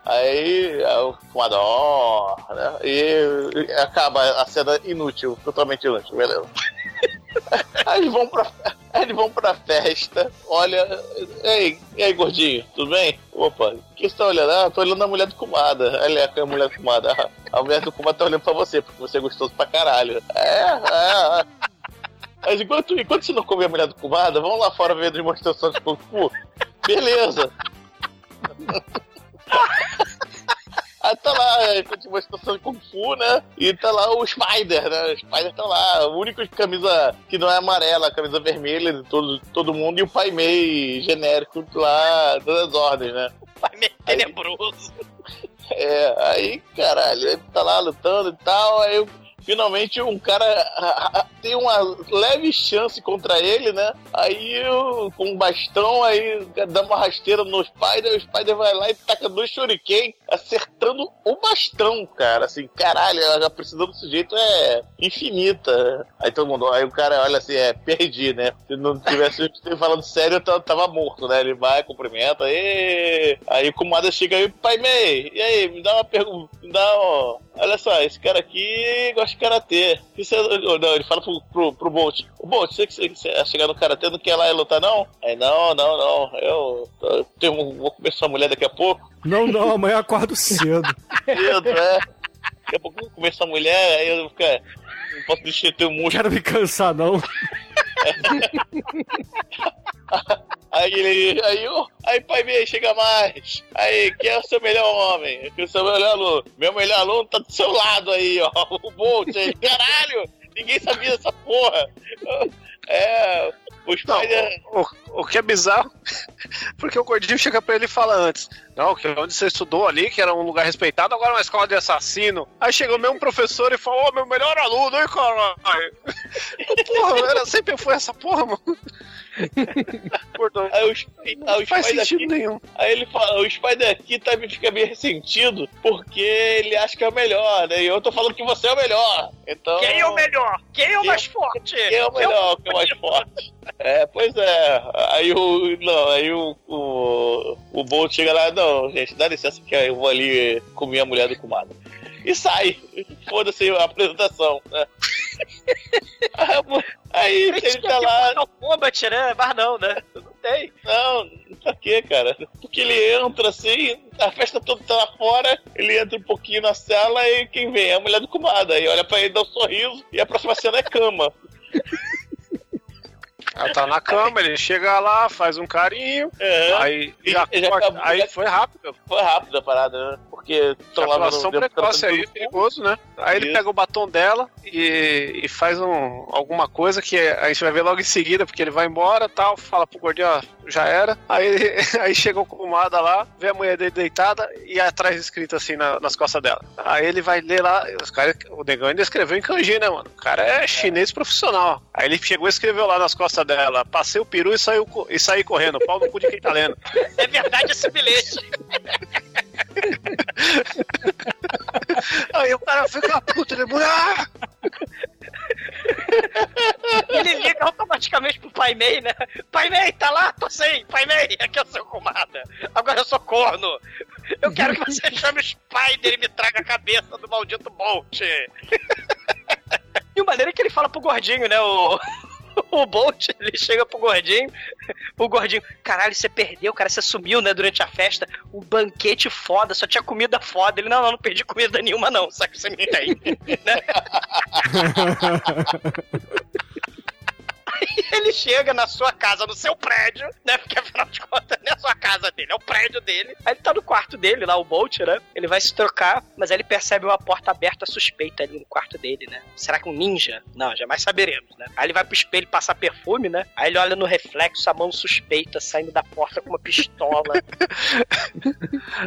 Aí, o fumador, né? E acaba a cena inútil, totalmente inútil, beleza. <laughs> Aí eles vão pra, eles vão pra festa, olha. Ei, e aí, gordinho, tudo bem? Opa, o que você tá olhando? Ah, tô olhando a mulher do Kumada. Olha a mulher do Kumada. A mulher do Kumada tá olhando pra você, porque você é gostoso pra caralho. É, é. é. Mas enquanto, enquanto você não come a mulher do Kumada, vamos lá fora ver a demonstração de Kung Fu. Beleza. Aí tá lá, continua a situação de Kung Fu, né? E tá lá o Spider, né? O Spider tá lá, o único camisa que não é amarela, camisa vermelha de todo, todo mundo, e o Pai Mei genérico lá, das ordens, né? O Pai Mei tenebroso. <laughs> É, aí, caralho, ele tá lá lutando e tal, aí eu finalmente um cara tem uma leve chance contra ele, né? Aí com um bastão, aí dá uma rasteira no Spider, o Spider vai lá e taca dois shuriken, acertando o bastão, cara. Assim, caralho, a precisão do sujeito é infinita. Aí todo mundo, aí o cara olha assim, é, perdi, né? Se não tivesse falando sério, eu tava morto, né? Ele vai, cumprimenta, e aí o Kumada chega aí, pai Mei, e aí, me dá uma pergunta, me dá, ó, olha só, esse cara aqui gosta de karatê. Você, não, ele fala pro, pro, pro Bolt: O Bolt, você que você é chegar no karatê não quer lá e lutar, não? Aí, não, não, não. Eu, eu tenho, vou comer sua mulher daqui a pouco. Não, não, amanhã acordo cedo. <laughs> cedo, é. Daqui a pouco começa a mulher, aí eu vou ficar. Não posso deixar de ter um Não monstro. quero me cansar, não. <laughs> <laughs> Aí ele. Aí, aí pai meio chega mais. Aí, quem é o seu melhor homem? O seu melhor aluno. Meu melhor aluno tá do seu lado aí, ó. O Bolt aí. Caralho! Ninguém sabia dessa porra. É. Os Não, pais. o, o- o que é bizarro, <laughs> porque o gordinho chega pra ele e fala antes: Não, que onde você estudou ali, que era um lugar respeitado, agora é uma escola de assassino. Aí chega o mesmo professor e fala: Ô, meu melhor aluno, hein, caralho? <laughs> Porra, era, sempre foi essa porra, mano. Aí os, aí não os faz sentido daqui, nenhum. aí ele fala, os pais daqui tá, fica meio ressentido porque ele acha que é o melhor, né? E eu tô falando que você é o melhor. Então. Quem é o melhor? Quem é o mais forte? Quem é o melhor, quem é o mais forte? É, pois é. Aí o. Não, aí o. O, o Bolt chega lá, não, gente, dá licença que eu vou ali comer a mulher do Kumada. E sai. Foda-se a apresentação, né? <laughs> Aí ele tá lá. Mortal Kombat, né? Mas não, né? Não tem. Não, pra quê, cara? Porque ele entra assim, a festa toda tá lá fora, ele entra um pouquinho na sala e quem vem? É a mulher do Kumada. E olha pra ele, dá um sorriso e a próxima cena é cama. Ela tá na cama, ele chega lá, faz um carinho, É. aí já já corta. acabou, aí já- foi rápido. Foi rápido a parada, né? Porque Ejaculação precoce aí, perigoso, né? Aí ele Isso. pega o batom dela e, e faz um, alguma coisa que a gente vai ver logo em seguida, porque ele vai embora tal, fala pro gordinho, ó, já era. Aí, <laughs> aí chega o Kumada lá, vê a mulher dele deitada e atrás escrito assim na- nas costas dela. Aí ele vai ler lá, os cara, o negão ainda escreveu em kanji, né, mano? O cara é chinês profissional. Aí ele chegou e escreveu lá nas costas dela, passei o peru e, saiu, e saí correndo, pau no cu de quem tá lendo. É verdade esse bilhete. Aí o cara fica puto, ele... Ah! Ele liga automaticamente pro Pai Mei, né? Pai Mei, tá lá? Tô sem. Pai Mei, aqui é o seu comada. Agora eu sou corno. Eu quero que você <laughs> chame o Spider e me traga a cabeça do maldito Bolt. E o maneiro é que ele fala pro gordinho, né? O, <laughs> o Bolt, ele chega pro gordinho. O gordinho, caralho, você perdeu, cara, você sumiu, né, durante a festa. O banquete foda, só tinha comida foda. Ele, não, não, não perdi comida nenhuma, não. Sabe que você me tem. <laughs> <laughs> ele chega na sua casa, no seu prédio, né? Porque afinal de contas não é a sua casa dele, é o prédio dele. Aí ele tá no quarto dele, lá, o Bolt, né? Ele vai se trocar, mas aí ele percebe uma porta aberta suspeita ali no quarto dele, né? Será que um ninja? Não, jamais saberemos, né? Aí ele vai pro espelho passar perfume, né? Aí ele olha no reflexo, a mão suspeita saindo da porta com uma pistola. <laughs>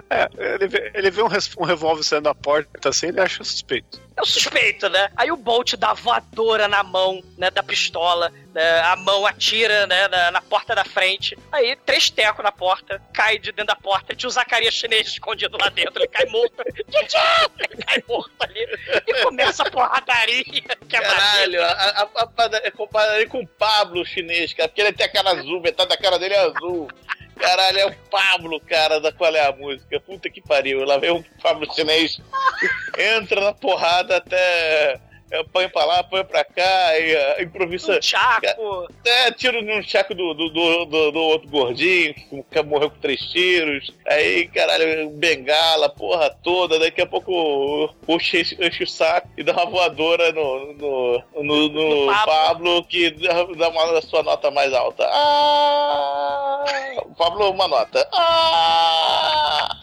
É, ele vê, ele vê um, um revólver saindo da porta assim, ele acha suspeito. É o suspeito, né? Aí o Bolt dá a voadora na mão, né, da pistola, né, a mão atira, né, na, na porta da frente. Aí, três tecos na porta, cai de dentro da porta, tinha o Zacarias chinês escondido lá dentro, ele cai morto. Ele cai morto ali e começa a porradaria. Que é Caralho, a, a, a, a, é ele com o Pablo chinês, cara, porque ele tem a cara azul, metade da cara dele é azul. Caralho, é o Pablo, cara, da qual é a música. Puta que pariu. Lá vem o Pablo chinês, <laughs> entra na porrada até. É, Põe pra lá, põe pra cá, e uh, improvisa. Um chaco. É, tiro num chaco do, do, do, do- outro gordinho, que morreu com três tiros. Aí, caralho, bengala, porra toda. Daqui a pouco o, o enche, o saco e dá uma voadora no, no, no, no No Pablo. Que dá uma sua nota mais alta. Ah! O Pablo, uma nota. Ah!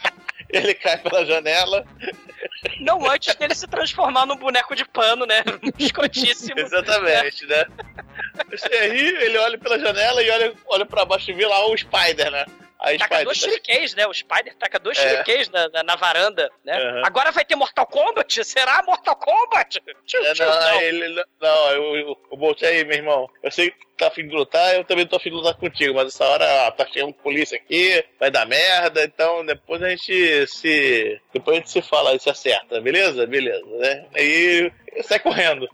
Ele cai pela janela. Não antes dele se transformar num boneco de pano, né? <laughs> Escrotíssimo. Exatamente, né? Você ri, ele olha pela janela e olha, olha pra baixo e vê lá o Spider, né? Aí Taca Spider dois tá- shurikens, né? O Spider taca dois É. shurikens na, na, na varanda, né? Aham. Agora vai ter Mortal Kombat? Será Mortal Kombat? <laughs> É, não, não. ele, não, eu, eu, o Bolt aí, meu irmão. Eu sei que tá afim de lutar, eu também tô afim de lutar contigo, mas essa hora ah, tá chegando polícia aqui, vai dar merda, então depois a gente se. Depois a gente se fala e se acerta, beleza? Beleza, né? Aí sai correndo.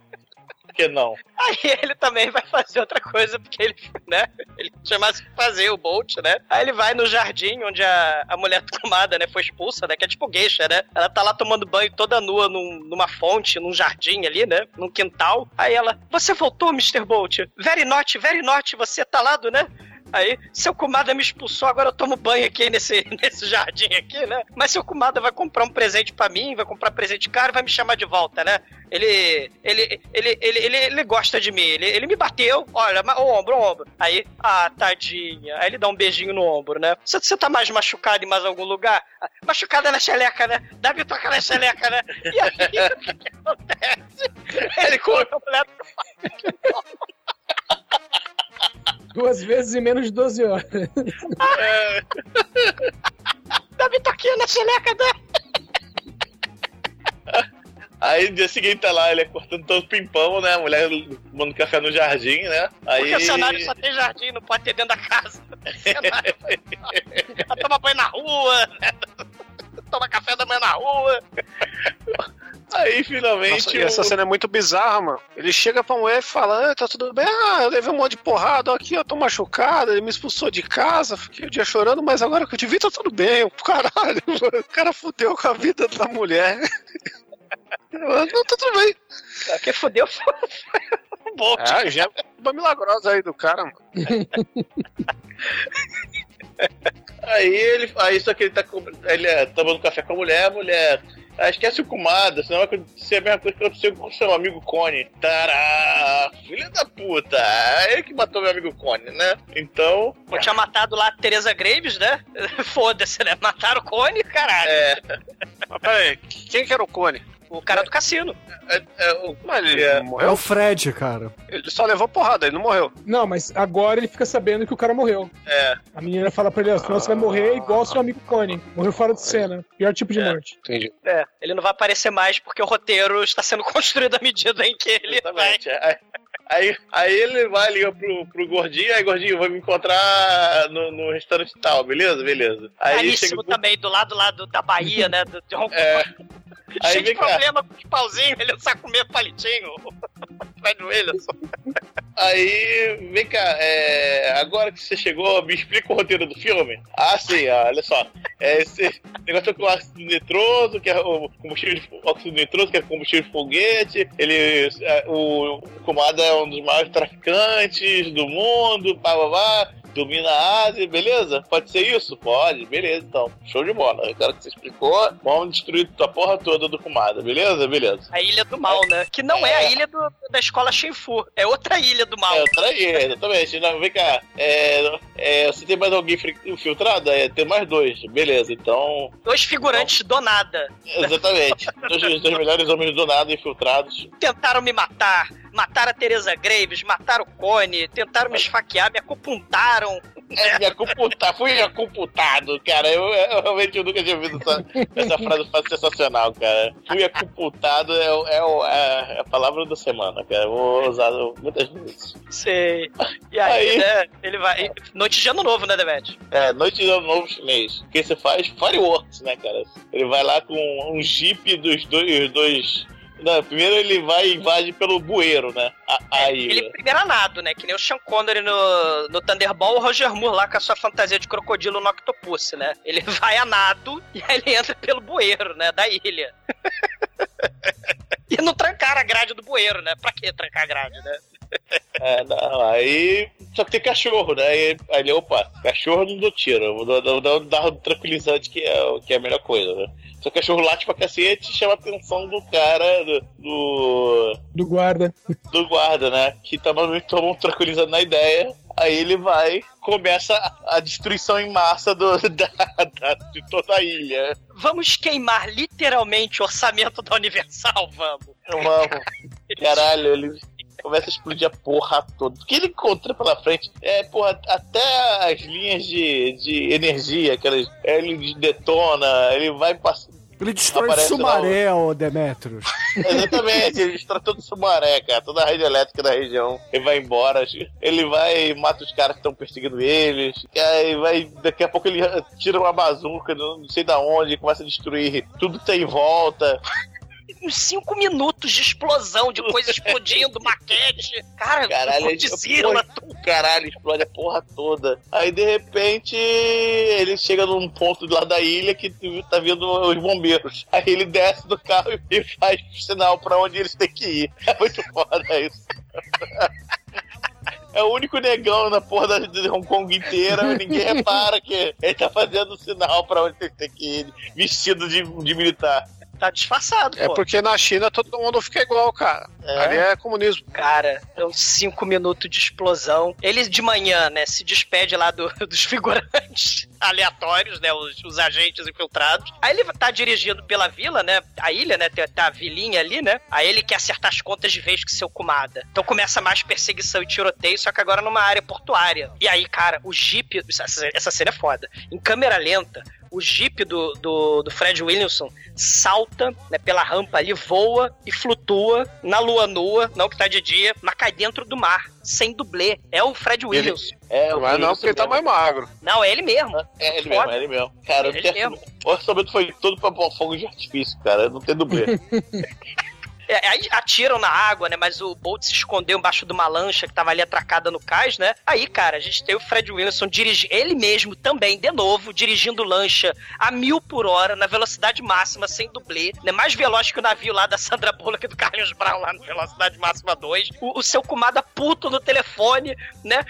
Por que não? <laughs> Aí ele também vai fazer outra coisa, porque ele, né? Ele chamasse pra fazer o Bolt, né? Aí ele vai no jardim onde a, a mulher tomada, né, foi expulsa, né? Que é tipo geisha, né? Ela tá lá tomando banho toda nua num- numa fonte, num jardim ali, né? Num quintal. Aí ela, você voltou, Mr. Bolt? Very not, very not, você tá lá do, né? Aí, seu Kumada me expulsou, agora eu tomo banho aqui nesse, <laughs> nesse jardim aqui, né? Mas seu Kumada vai comprar um presente pra mim, vai comprar presente caro e vai me chamar de volta, né? Ele, ele, ele, ele, ele, ele gosta de mim, ele, ele me bateu, olha, o ombro, o ombro. Aí, ah, tadinha. Aí ele dá um beijinho no ombro, né? Você, você tá mais machucado em mais algum lugar? Machucada na xeleca, né? Davi toca na xeleca, né? E aí, <laughs> o que, que acontece? Ele come a mulher Duas vezes em menos de 12 horas. <laughs> Davi toquinha na xeleca, né? Aí no dia seguinte tá lá, ele é cortando todo o pimpão, né? A mulher tomando café no jardim, né? Aí. Porque o cenário só tem jardim, não pode ter dentro da casa. <laughs> Cenário. Ela toma banho na rua, né? Toma café da manhã na rua. <laughs> Aí finalmente. Nossa, e essa o- cena é muito bizarra, mano. Ele chega pra mulher e fala: ah, tá tudo bem? Ah, eu levei um monte de porrada, ó, aqui, eu tô machucado, ele me expulsou de casa, fiquei o dia chorando, mas agora que eu te vi, tá tudo bem. Caralho, mano, <laughs> o cara fudeu com a vida da mulher. <laughs> Não, tá tudo bem. Quem fodeu foi o Bolt. É, já é uma milagrosa aí do cara, mano. Aí ele. Aí só que ele tá com- ele é, tomando café com a mulher, a mulher. Ah, esquece o Kumada, senão vai acontecer a mesma coisa que aconteceu com o seu amigo Cone. Tará! Filha da puta! É ele que matou meu amigo Cone, né? Então. Eu tinha matado lá a Teresa Graves, né? <laughs> Foda-se, né? Mataram o Cone, caralho. É. Mas peraí, quem que era o Cone? O cara do cassino. é, é, o- Mas ele É. É morreu? o Fred, cara. Ele só levou porrada, ele não morreu. Não, mas agora ele fica sabendo que o cara morreu. é. A menina fala pra ele, ó, senão você vai morrer igual seu amigo Connie. Morreu fora de cena. Pior tipo de É. morte. Entendi. É, ele não vai aparecer mais porque o roteiro está sendo <laughs> construído à medida em que ele vai. Exatamente. Aí, aí, aí ele vai liga pro, pro gordinho, aí gordinho, vai me encontrar no, no restaurante tal, beleza? Beleza. Aí Caríssimo chega também, do lado lá do- da Bahia, né? Do, de Hong Kong. É. Aí Cheio de problema com os pauzinhos, ele não sabe comer palitinho. <laughs> Vai ele só. Aí, vem cá, é, agora que você chegou, me explica o roteiro do filme. Ah, sim, olha só. É esse negócio com ácido nitroso, que é o combustível de óxido nitroso, que é combustível de foguete. Ele, é, o, o Kumada é um dos maiores traficantes do mundo, pá, pá, pá. Domina a Ásia, beleza? Pode ser isso? Pode, beleza, então. Show de bola. Agora que você explicou, vamos destruir a porra toda do Kumada, beleza? Beleza. A Ilha do Mal, né? Que não é, a ilha do- da escola Shenfu. É outra ilha do mal. É, traí, exatamente. Não, vem cá. É, é, você tem mais alguém infiltrado? É, tem mais dois. Beleza, então. Dois figurantes do nada. Exatamente. dois, dois <laughs> melhores homens do nada infiltrados. Tentaram me matar. Mataram a Teresa Graves, mataram o Cone, tentaram me esfaquear, me acupuntaram. É, me acuputar, fui acumputado, cara. Eu, eu realmente eu nunca tinha ouvido essa, essa frase sensacional, cara. Fui acumputado é, é, o- é a palavra da semana, cara. Eu Vou usar muitas vezes. Sei. E aí, Aí- né? Ele vai. Noite de ano novo, né, Demet? É, Noite de Ano Novo Chinês. O que você faz? Fireworks, né, cara? Ele vai lá com um jeep dos dois. dois... Não, primeiro ele vai e invade pelo bueiro, né? A, a ilha. Ele primeiro a nado, né? Que nem o Sean Connery no, no Thunderball, o Roger Moore lá com a sua fantasia de crocodilo no Octopus, né? Ele <laughs> vai a nado e aí ele entra pelo bueiro, né? Da ilha. <laughs> e não trancaram a grade do bueiro, né? Pra que trancar a grade, né? <laughs> É, não, aí. Só que tem cachorro, né? Aí, aí ele, opa, cachorro não dou tiro, vou dar, dar, dar um dardo tranquilizante que é, o- que é a melhor coisa, né? Só que o cachorro late pra cacete e chama a atenção do cara, do, do, Do guarda. do guarda, né? Que tava meio toma um tranquilizante na ideia. Aí ele vai, começa a, destruição em massa do, <laughs> da, da- de toda a ilha. Vamos queimar literalmente o orçamento da Universal, vamos. Vamos. <laughs> Caralho, ele começa a explodir a porra toda. O que ele encontra pela frente é, porra, até as linhas de, de energia, aquelas. Ele detona, ele vai passando. Ele destrói o Aparece Sumaré, ô Demetrius. <laughs> Exatamente, ele destrói todo o Sumaré, cara, toda a rede elétrica da região. Ele vai embora, ele vai e mata os caras que estão perseguindo eles. Aí vai, daqui a pouco ele tira uma bazuca, não sei da onde, começa a destruir tudo que tem em volta. Uns cinco minutos de explosão, de coisa explodindo, <laughs> maquete. Cara, Caralho, Godzilla, porra, caralho, explode a porra toda. Aí de repente ele chega num ponto lá da ilha que tá vindo os bombeiros. Aí ele desce do carro e faz sinal pra onde eles têm que ir. É muito foda isso. é o único negão na porra da, de Hong Kong inteira. Ninguém repara que ele tá fazendo sinal pra onde tem que ir, vestido de, de militar. Tá disfarçado, É pô. porque na China todo mundo fica igual, cara. É? Ali é comunismo. Cara, deu cinco minutos de explosão. Ele de manhã, né, se despede lá do- <laughs> dos figurantes <laughs> aleatórios, né, os, os agentes infiltrados. Aí ele tá dirigindo pela vila, né, a ilha, né, tem, tá a vilinha ali, né. Aí ele quer acertar as contas de vez com seu Kumada. Então começa mais perseguição e tiroteio, só que agora numa área portuária. E aí, cara, o Jeep, essa, essa cena é foda. Em câmera lenta, o Jeep do, do, do Fred Williamson salta né, pela rampa ali, voa e flutua na lua nua, não que tá de dia, mas cai dentro do mar, sem dublê. É o Fred Williamson. É, Não é não, porque ele tá mais magro. Não, é ele mesmo. É ele Foda. mesmo, é ele mesmo. Cara, Ele porque mesmo. o orçamento foi todo pra pôr fogo de artifício, cara. Não tem dublê. <laughs> É, aí atiram na água, né? Mas o Bolt se escondeu embaixo de uma lancha que tava ali atracada no cais, né? Aí, cara, a gente tem o Fred Wilson dirigindo, ele mesmo também, de novo, dirigindo lancha a mil por hora, na velocidade máxima, sem dublê, né? Mais veloz que o navio lá da Sandra Bullock e do Carlos Brown lá na velocidade máxima 2. O, o seu Kumada puto no telefone, né?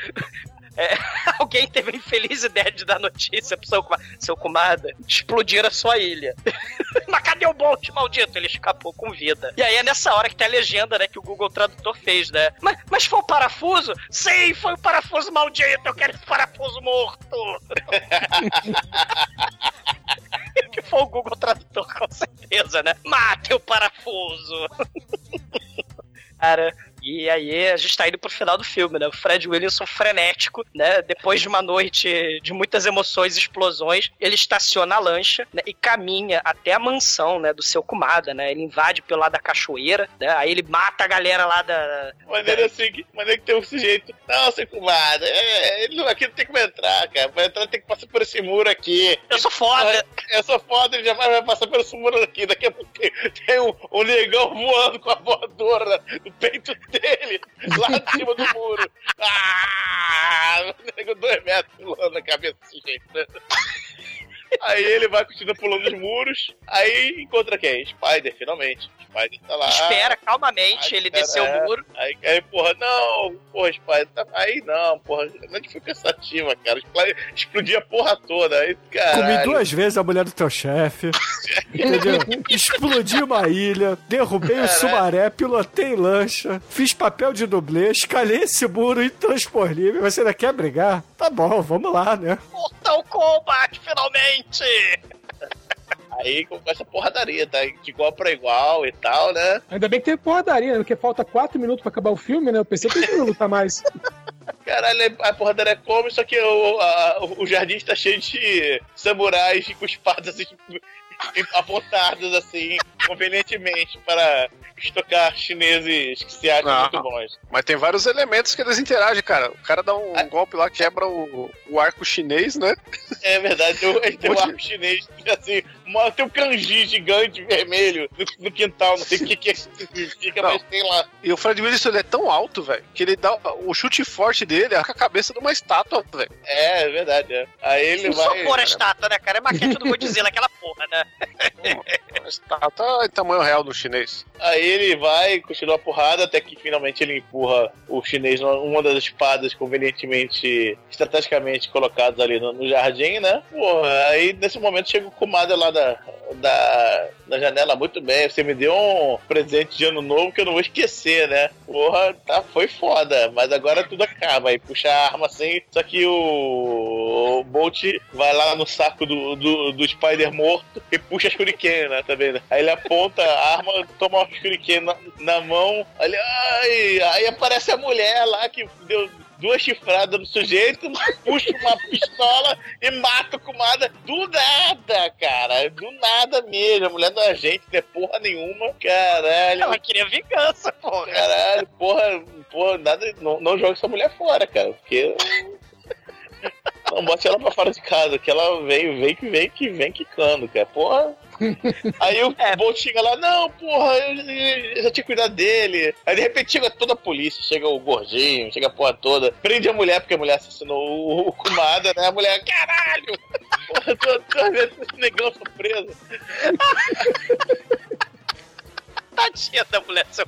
É, <laughs> alguém teve a infeliz ideia de dar notícia pro seu. Seu Kumada, explodiram a sua ilha. <laughs> Mas cadê o Bolt, maldito? Ele escapou com vida. E aí é nessa hora que tem a legenda, né, que o Google Tradutor fez, né? Mas, mas foi o parafuso? Sim, foi o parafuso maldito, eu quero esse parafuso morto. que <laughs> foi o Google Tradutor, com certeza, né? Mate o parafuso. Cara, e aí a gente tá indo pro final do filme, né? O Fred Williamson frenético, né? Depois de uma noite de muitas emoções e explosões, ele estaciona a lancha né? e caminha até a mansão, né? Do seu Kumada, né? Ele invade pelo lado da cachoeira, né? Aí ele mata a galera lá da... Maneira assim, que- maneira que tem um sujeito. Não, seu comadre, é, ele aqui não tem como entrar, cara. Pra entrar tem que passar por esse muro aqui. Eu sou foda! Eu sou foda, ele já vai, vai passar por esse muro aqui. Daqui a pouco tem, <laughs> tem um, um negão voando com a voadora no peito dele, lá de cima do muro. Ah! Nego <laughs> dois metros pulando na cabeça desse jeito? Aí ele vai continuando pulando os muros. Aí encontra quem? Spider, finalmente. Spider tá lá. Espera calmamente Aí ele espera, descer é. o muro. Aí, aí, porra, não, porra, Spider, tá... aí não, porra, não foi cansativa, cara. Expl- Explodia a porra toda. Aí, caralho. Comi duas vezes a mulher do teu chefe. <laughs> Entendeu? Explodi uma ilha, derrubei o sumaré, pilotei lancha, fiz papel de dublê, escalei esse muro intransponível. Você ainda quer brigar? Tá bom, vamos lá, né? Mortal Kombat, finalmente! Aí começa a porradaria, tá? De igual pra igual e tal, né? Ainda bem que teve porradaria, né? Porque falta quatro minutos pra acabar o filme, né? Eu pensei que eles não lutar mais. <laughs> Caralho, a porradaria come, só que o, a- o jardim está cheio de samurais com espadas assim, apontadas assim, convenientemente, para estocar chineses que se acham Ah. muito bons. Mas tem vários elementos que eles interagem, cara. O cara dá um Ah. golpe lá, quebra o, o arco chinês, né? É verdade, ele tem um arco chinês, assim, tem um kanji gigante vermelho no, no quintal, não sei o que, que significa, Não. mas tem lá. E o Fred Wilson ele é tão alto, velho, que ele dá o chute forte dele arranca a cabeça de uma estátua, velho. É, é verdade, é. Aí ele Não só vai. por a estátua, né, cara? É maquete do Godzilla, aquela porra, né? Estátua é tamanho real no chinês. Aí ele vai, continua a porrada, até que finalmente ele empurra o chinês numa das espadas convenientemente, estrategicamente colocadas ali no, no jardim, né? Porra, aí nesse momento chega o Kumada lá da, da, da janela, muito bem, você me deu um presente de ano novo que eu não vou esquecer, né? Porra, tá, foi foda, mas agora tudo acaba. Aí puxa a arma assim, só que o, o Bolt vai lá no saco do, do, do Spider morto e puxa a Shuriken, né? Tá vendo? Aí ele aponta a arma, toma o Shuriken na, na mão, aí, ai, aí aparece a mulher lá que deu duas chifradas no sujeito, puxa uma pistola e mata o Kumada do nada, cara. Do nada mesmo. A mulher da gente não é porra nenhuma. Caralho. Ela queria vingança, porra. Caralho, porra, porra, nada, não, não joga essa mulher fora, cara, porque. Não bote ela pra fora de casa, que ela vem, vem que vem que vem quicando, cara. Porra. Aí o É. Bolt chega lá, não, porra, eu, eu já tinha cuidado dele. Aí de repente chega toda a polícia, chega o gordinho, chega a porra toda, prende a mulher, porque a mulher assassinou o, o Kumada, né? A mulher, caralho! Porra, tô, tô vendo esse negão surpresa. <laughs> Tadinha da mulher, seu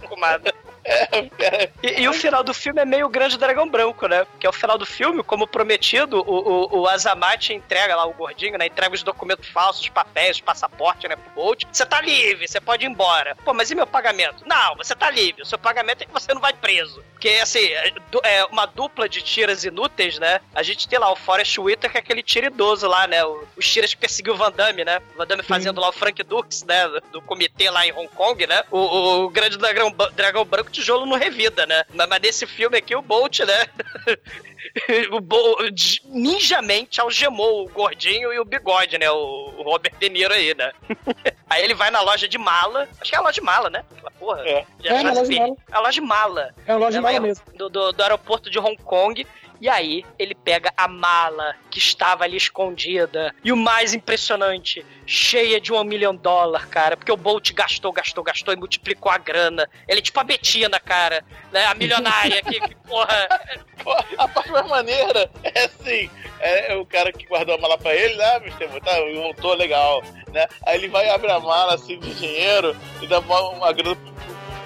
E, e o final do filme é meio grande dragão branco, né? Porque é o final do filme, como prometido, o, o, o Azamate entrega lá o gordinho, né? Entrega os documentos falsos, os papéis, o passaporte, né? Pro Bolt. Você tá livre, você pode ir embora. Pô, mas e meu pagamento? Não, você tá livre. O seu pagamento é que você não vai preso. Porque, assim, é é uma dupla de tiras inúteis, né? A gente tem lá o Forrest Whitaker, que é aquele tiro idoso lá, né? O- Os tiras que perseguiu o Van Damme, né? O Van Damme fazendo lá o Frank Dux, né? Do comitê lá em Hong Kong, né? O, o grande dragão, dragão branco tijolo não revida, né? Mas, mas nesse filme aqui, o Bolt, né? <laughs> o Bo ninjamente algemou o gordinho e o bigode, né? O, o Robert De Niro aí, né? <laughs> aí ele vai na loja de mala. Acho que é a loja de mala, né? Aquela porra. É. É, na loja de mala. É a loja de mala. É uma loja de né? mala mesmo. Do, do, do aeroporto de Hong Kong. E aí, ele pega a mala que estava ali escondida. E o mais impressionante, cheia de um milhão dólar, cara. Porque o Bolt gastou, gastou, gastou e multiplicou a grana. Ele é tipo a Betina, cara. Né? A milionária que, que, porra. Pô, a parte maneira é assim: é, o cara que guardou a mala pra ele, né, Mr. Tá, voltou legal, né? Aí ele vai abrir a mala assim de dinheiro e dá uma, uma grana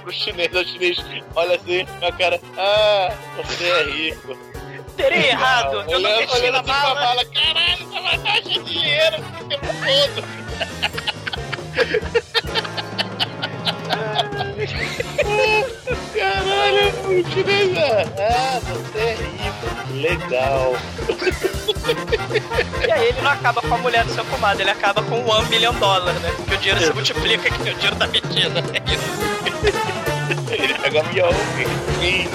pro, chinês. O chinês olha assim, a cara, ah, você é rico. Teria errado. Eu não olhando, mexi na assim pra mala. mala, caralho, essa mala tá cheia de dinheiro o tempo todo. Caralho, o chinês, ah, você é rico, legal. E aí ele não acaba com a mulher do seu comadre, ele acaba com um milhão de dólares, né? Porque o dinheiro se multiplica que o dinheiro da Betina. É isso. Ele pega mião, e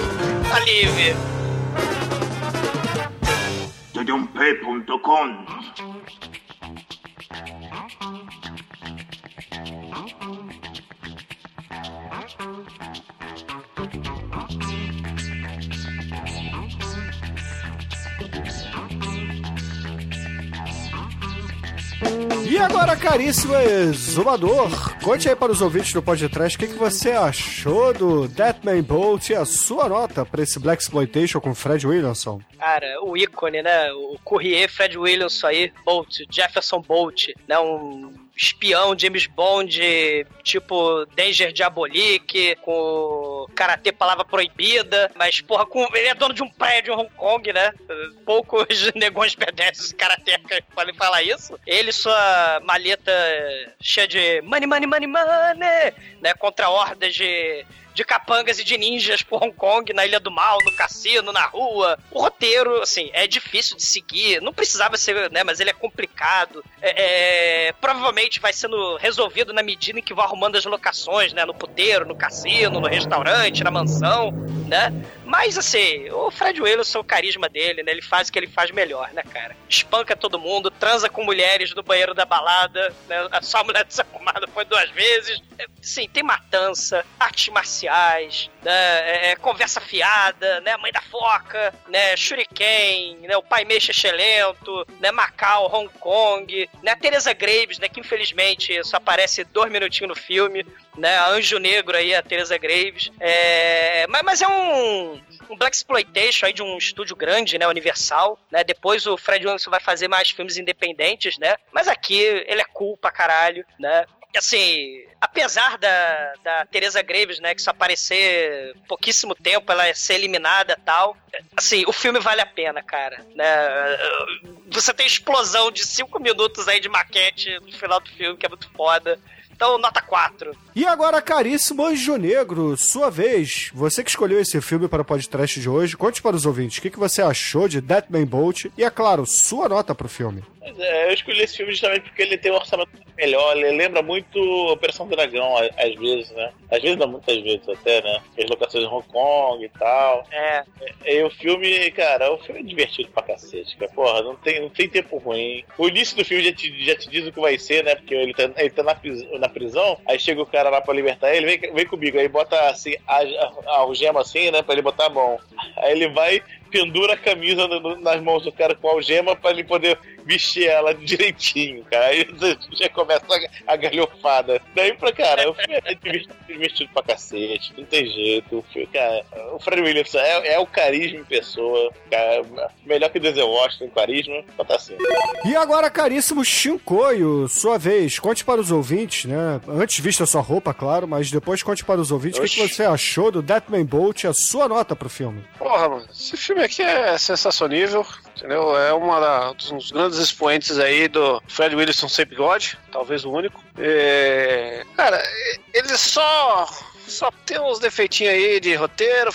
Tá livre. Tdump.com E agora, caríssimo exumador, conte aí para os ouvintes do podcast o que, que você achou do Deathman Bolt e a sua nota para esse Black Exploitation com Fred Williamson. Cara, o ícone, né? O Courrier Fred Williamson aí, Bolt, Jefferson Bolt, né? Um espião James Bond, tipo Danger Diabolique, com karatê palavra proibida, mas porra, com, ele é dono de um prédio em Hong Kong, né? Poucos <laughs> negões pedestres karatecas podem falar isso. Ele, sua maleta cheia de money, money, money, money, né? Contra hordas de de capangas e de ninjas por Hong Kong, na Ilha do Mal, no cassino, na rua. O roteiro, assim, é difícil de seguir. Não precisava ser, né? Mas ele é complicado. É, é, provavelmente vai sendo resolvido na medida em que vão arrumando as locações, né? No puteiro, no cassino, no restaurante, na mansão, né? Mas, assim, o Fred Wilson, o carisma dele, né? Ele faz o que ele faz melhor, né, cara? Espanca todo mundo, transa com mulheres no banheiro da balada, né? Só a mulher dessa pomada foi duas vezes. Sim, tem matança, artes marciais, né? É, é, conversa fiada, né? Mãe da foca, né? Shuriken, né? O pai mexe excelento, né? Macau, Hong Kong, né? Teresa Graves, né? Que infelizmente só aparece dois minutinhos no filme, né? Anjo Negro aí, a Teresa Graves. É... Mas, mas é um, um Black Exploitation aí de um estúdio grande, né? Universal, né? Depois o Fred Wilson vai fazer mais filmes independentes, né? Mas aqui ele é cool pra caralho, né? Assim, apesar da, da Teresa Graves, né, que só aparecer pouquíssimo tempo, ela ser eliminada e tal, assim, o filme vale a pena, cara, né? Você tem explosão de 5 minutos aí de maquete no final do filme, que é muito foda. Então, nota 4. E agora, caríssimo Anjo Negro, sua vez. Você que escolheu esse filme para o podcast de hoje, conte para os ouvintes o que, que você achou de Deathman Bolt e, é claro, sua nota para o filme. É, eu escolhi esse filme justamente porque ele tem um orçamento melhor, ele lembra muito Operação Dragão, às vezes, né? Às vezes não, muitas vezes até, né? As locações em Hong Kong e tal. É, E o filme, cara, o filme é divertido pra cacete, cara. Porra, não tem, não tem tempo ruim. O início do filme já te, já te diz o que vai ser, né? Porque ele tá, ele tá na, na prisão, aí chega o cara lá pra libertar ele, vem, vem comigo, aí bota assim, a, a, a algema assim, né? Pra ele botar a mão. Aí ele vai, pendura a camisa nas mãos do cara com algema pra ele poder vestir ela direitinho, cara. Aí já começa a, a galhofada. Daí pra cara, o filme é divertido, divertido pra cacete, não tem jeito. O, filme, cara, o Fred Williamson é, é o carisma em pessoa, cara, melhor que o Denzel Washington em carisma, só tá assim. E agora, caríssimo Shinkoio, sua vez, conte para os ouvintes, né? Antes vista a sua roupa, claro, mas depois conte para os ouvintes o que, que você achou do Deathman Bolt e a sua nota pro filme. Porra, mano, esse filme aqui é sensacionível, entendeu? É da, dos grandes expoentes aí do Fred Wilson sem bigode, talvez o único. É, cara, ele só só tem uns defeitinhos aí de roteiro,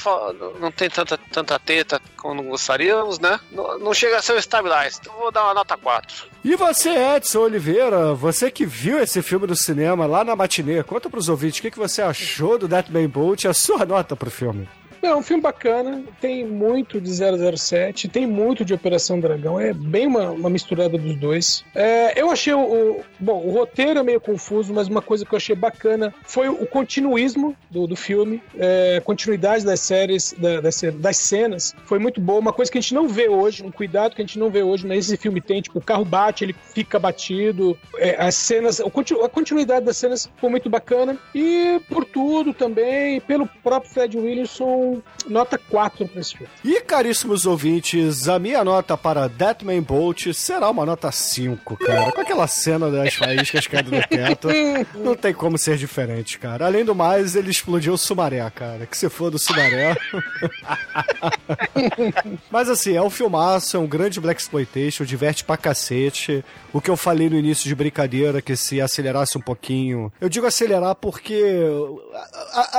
não tem tanta, tanta teta como gostaríamos, né? Não, não chega a ser o Stabilize, então vou dar uma nota 4. E você, Edson Oliveira, você que viu esse filme no cinema lá na matinê, conta pros ouvintes o que, que você achou do Deathman Bolt e a sua nota pro filme. É um filme bacana, tem muito de 007, tem muito de Operação Dragão, é bem uma, uma misturada dos dois. É, eu achei o, o- Bom, o roteiro é meio confuso, mas uma coisa que eu achei bacana foi o continuismo do, do filme, é, continuidade das séries, da- das, das cenas, foi muito boa. Uma coisa que a gente não vê hoje, um cuidado que a gente não vê hoje, mas esse filme tem, tipo, o carro bate, ele fica batido, é, as cenas, a continuidade das cenas foi muito bacana. E por tudo também, pelo próprio Fred Williamson, nota 4 pra esse filme. E, caríssimos ouvintes, a minha nota para Deathman Bolt será uma nota 5, cara. Com aquela cena das faíscas caindo no teto, não tem como ser diferente, cara. Além do mais, ele explodiu o Sumaré, cara. Que se for do Sumaré. <laughs> Mas assim, é um filmaço, é um grande Black Exploitation, diverte pra cacete. O que eu falei no início de brincadeira, que se acelerasse um pouquinho. Eu digo acelerar porque,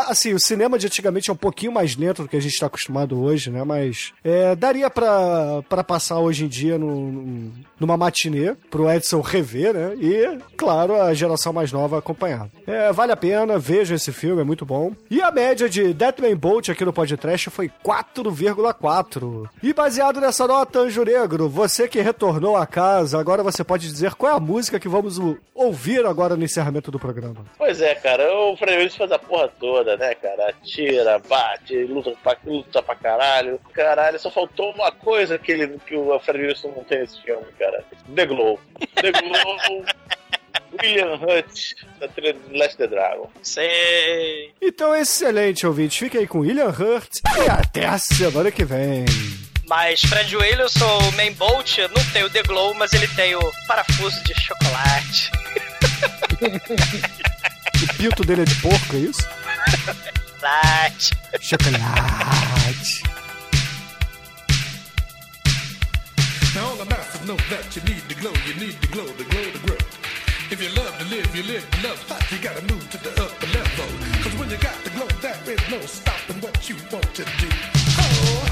assim, o cinema de antigamente é um pouquinho mais lento do que a gente tá acostumado hoje, né? Mas é, daria pra passar hoje em dia num- numa matinê, pro Edson rever, né? E, claro, a geração mais nova acompanhar. É, vale a pena, vejam esse filme, é muito bom. E a média de Deathman Bolt aqui no podcast foi 4,4. E baseado nessa nota, Anjo Negro, você que retornou a casa, agora você pode dizer qual é a música que vamos ouvir agora no encerramento do programa. Pois é, cara, o Fred Williams faz a porra toda, né, cara? Atira, bate, luta pra, luta pra caralho. Caralho, só faltou uma coisa que, ele, que o Fred Williams não tem nesse filme, cara. The Glow. The Glow. <laughs> William Hunt, da trilha de Last the Dragon. Sei. Então, excelente, ouvinte. Fique aí com William Hurt e até a semana que vem. Mas Fred Wilson, o Main Bolt, não tem o The Glow, mas ele tem o parafuso de chocolate. <laughs> O pinto dele é de porco, é isso? <laughs> Chocolate. Chocolate. Now all the masses know that you need to glow, you need to glow, to glow, to grow. If you love to live, you live to love hot, you gotta move to the upper level. Cause when you got the glow, there is no stopping what you want to do. Oh.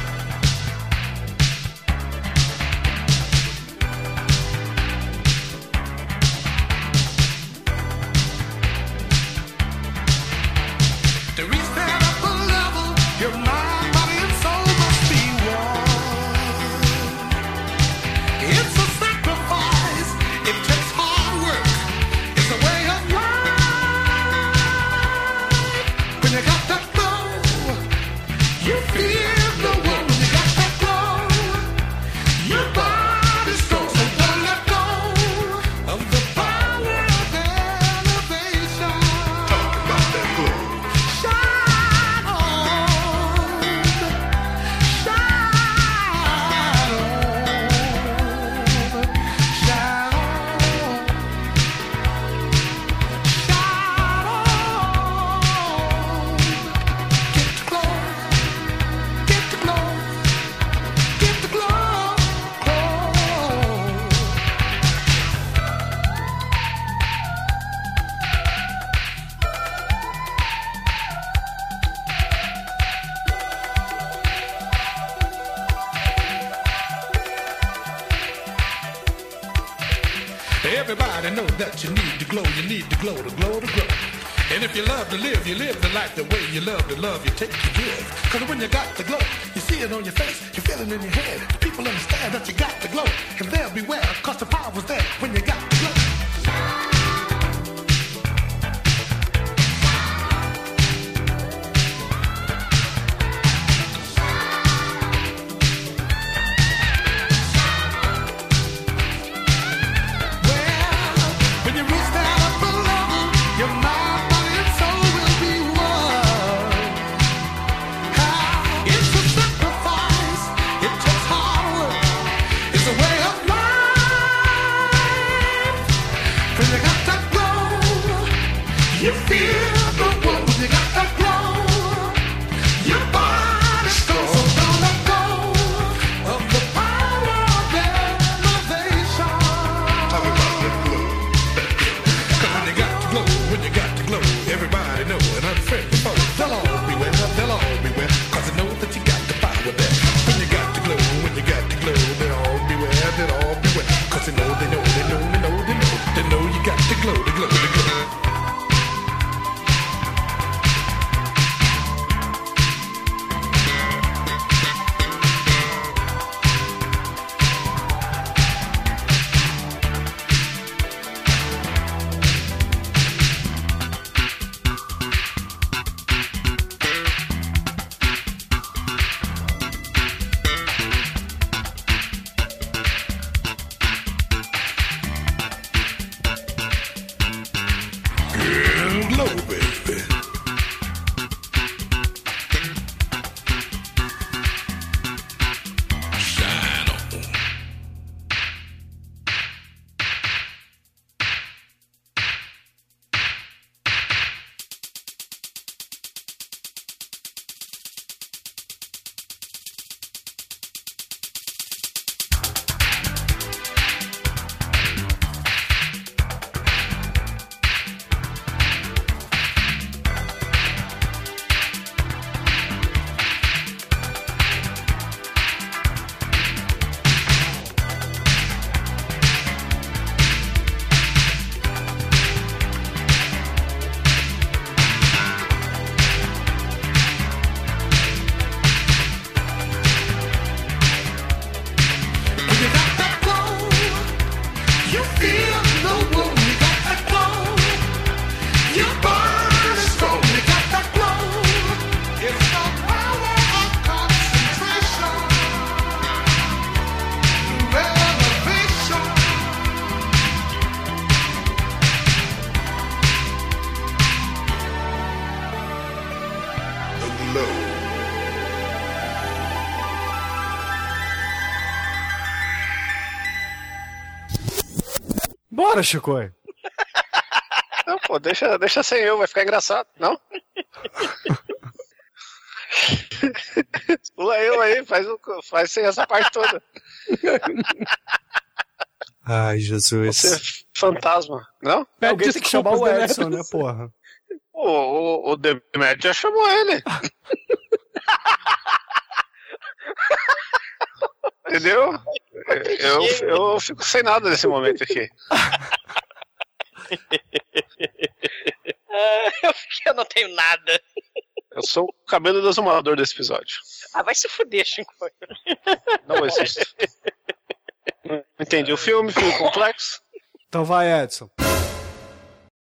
Bora, Chico. Não, pô, deixa, deixa sem eu, vai ficar engraçado, não? Pula eu aí, faz, o, faz sem essa parte toda. Ai, Jesus. Você é fantasma, não? Pede Alguém tem que chamar o desculpas, Edson, né? né, porra? O, o, o Demet já chamou ele. <laughs> Entendeu? Eu, eu fico sem nada nesse momento aqui. <laughs> Eu, eu não tenho nada. Eu sou o cabelo desumador desse episódio. Ah, vai se fuder, Chico. Não existo. Não Entendi o filme, filme complexo. Então vai, Edson.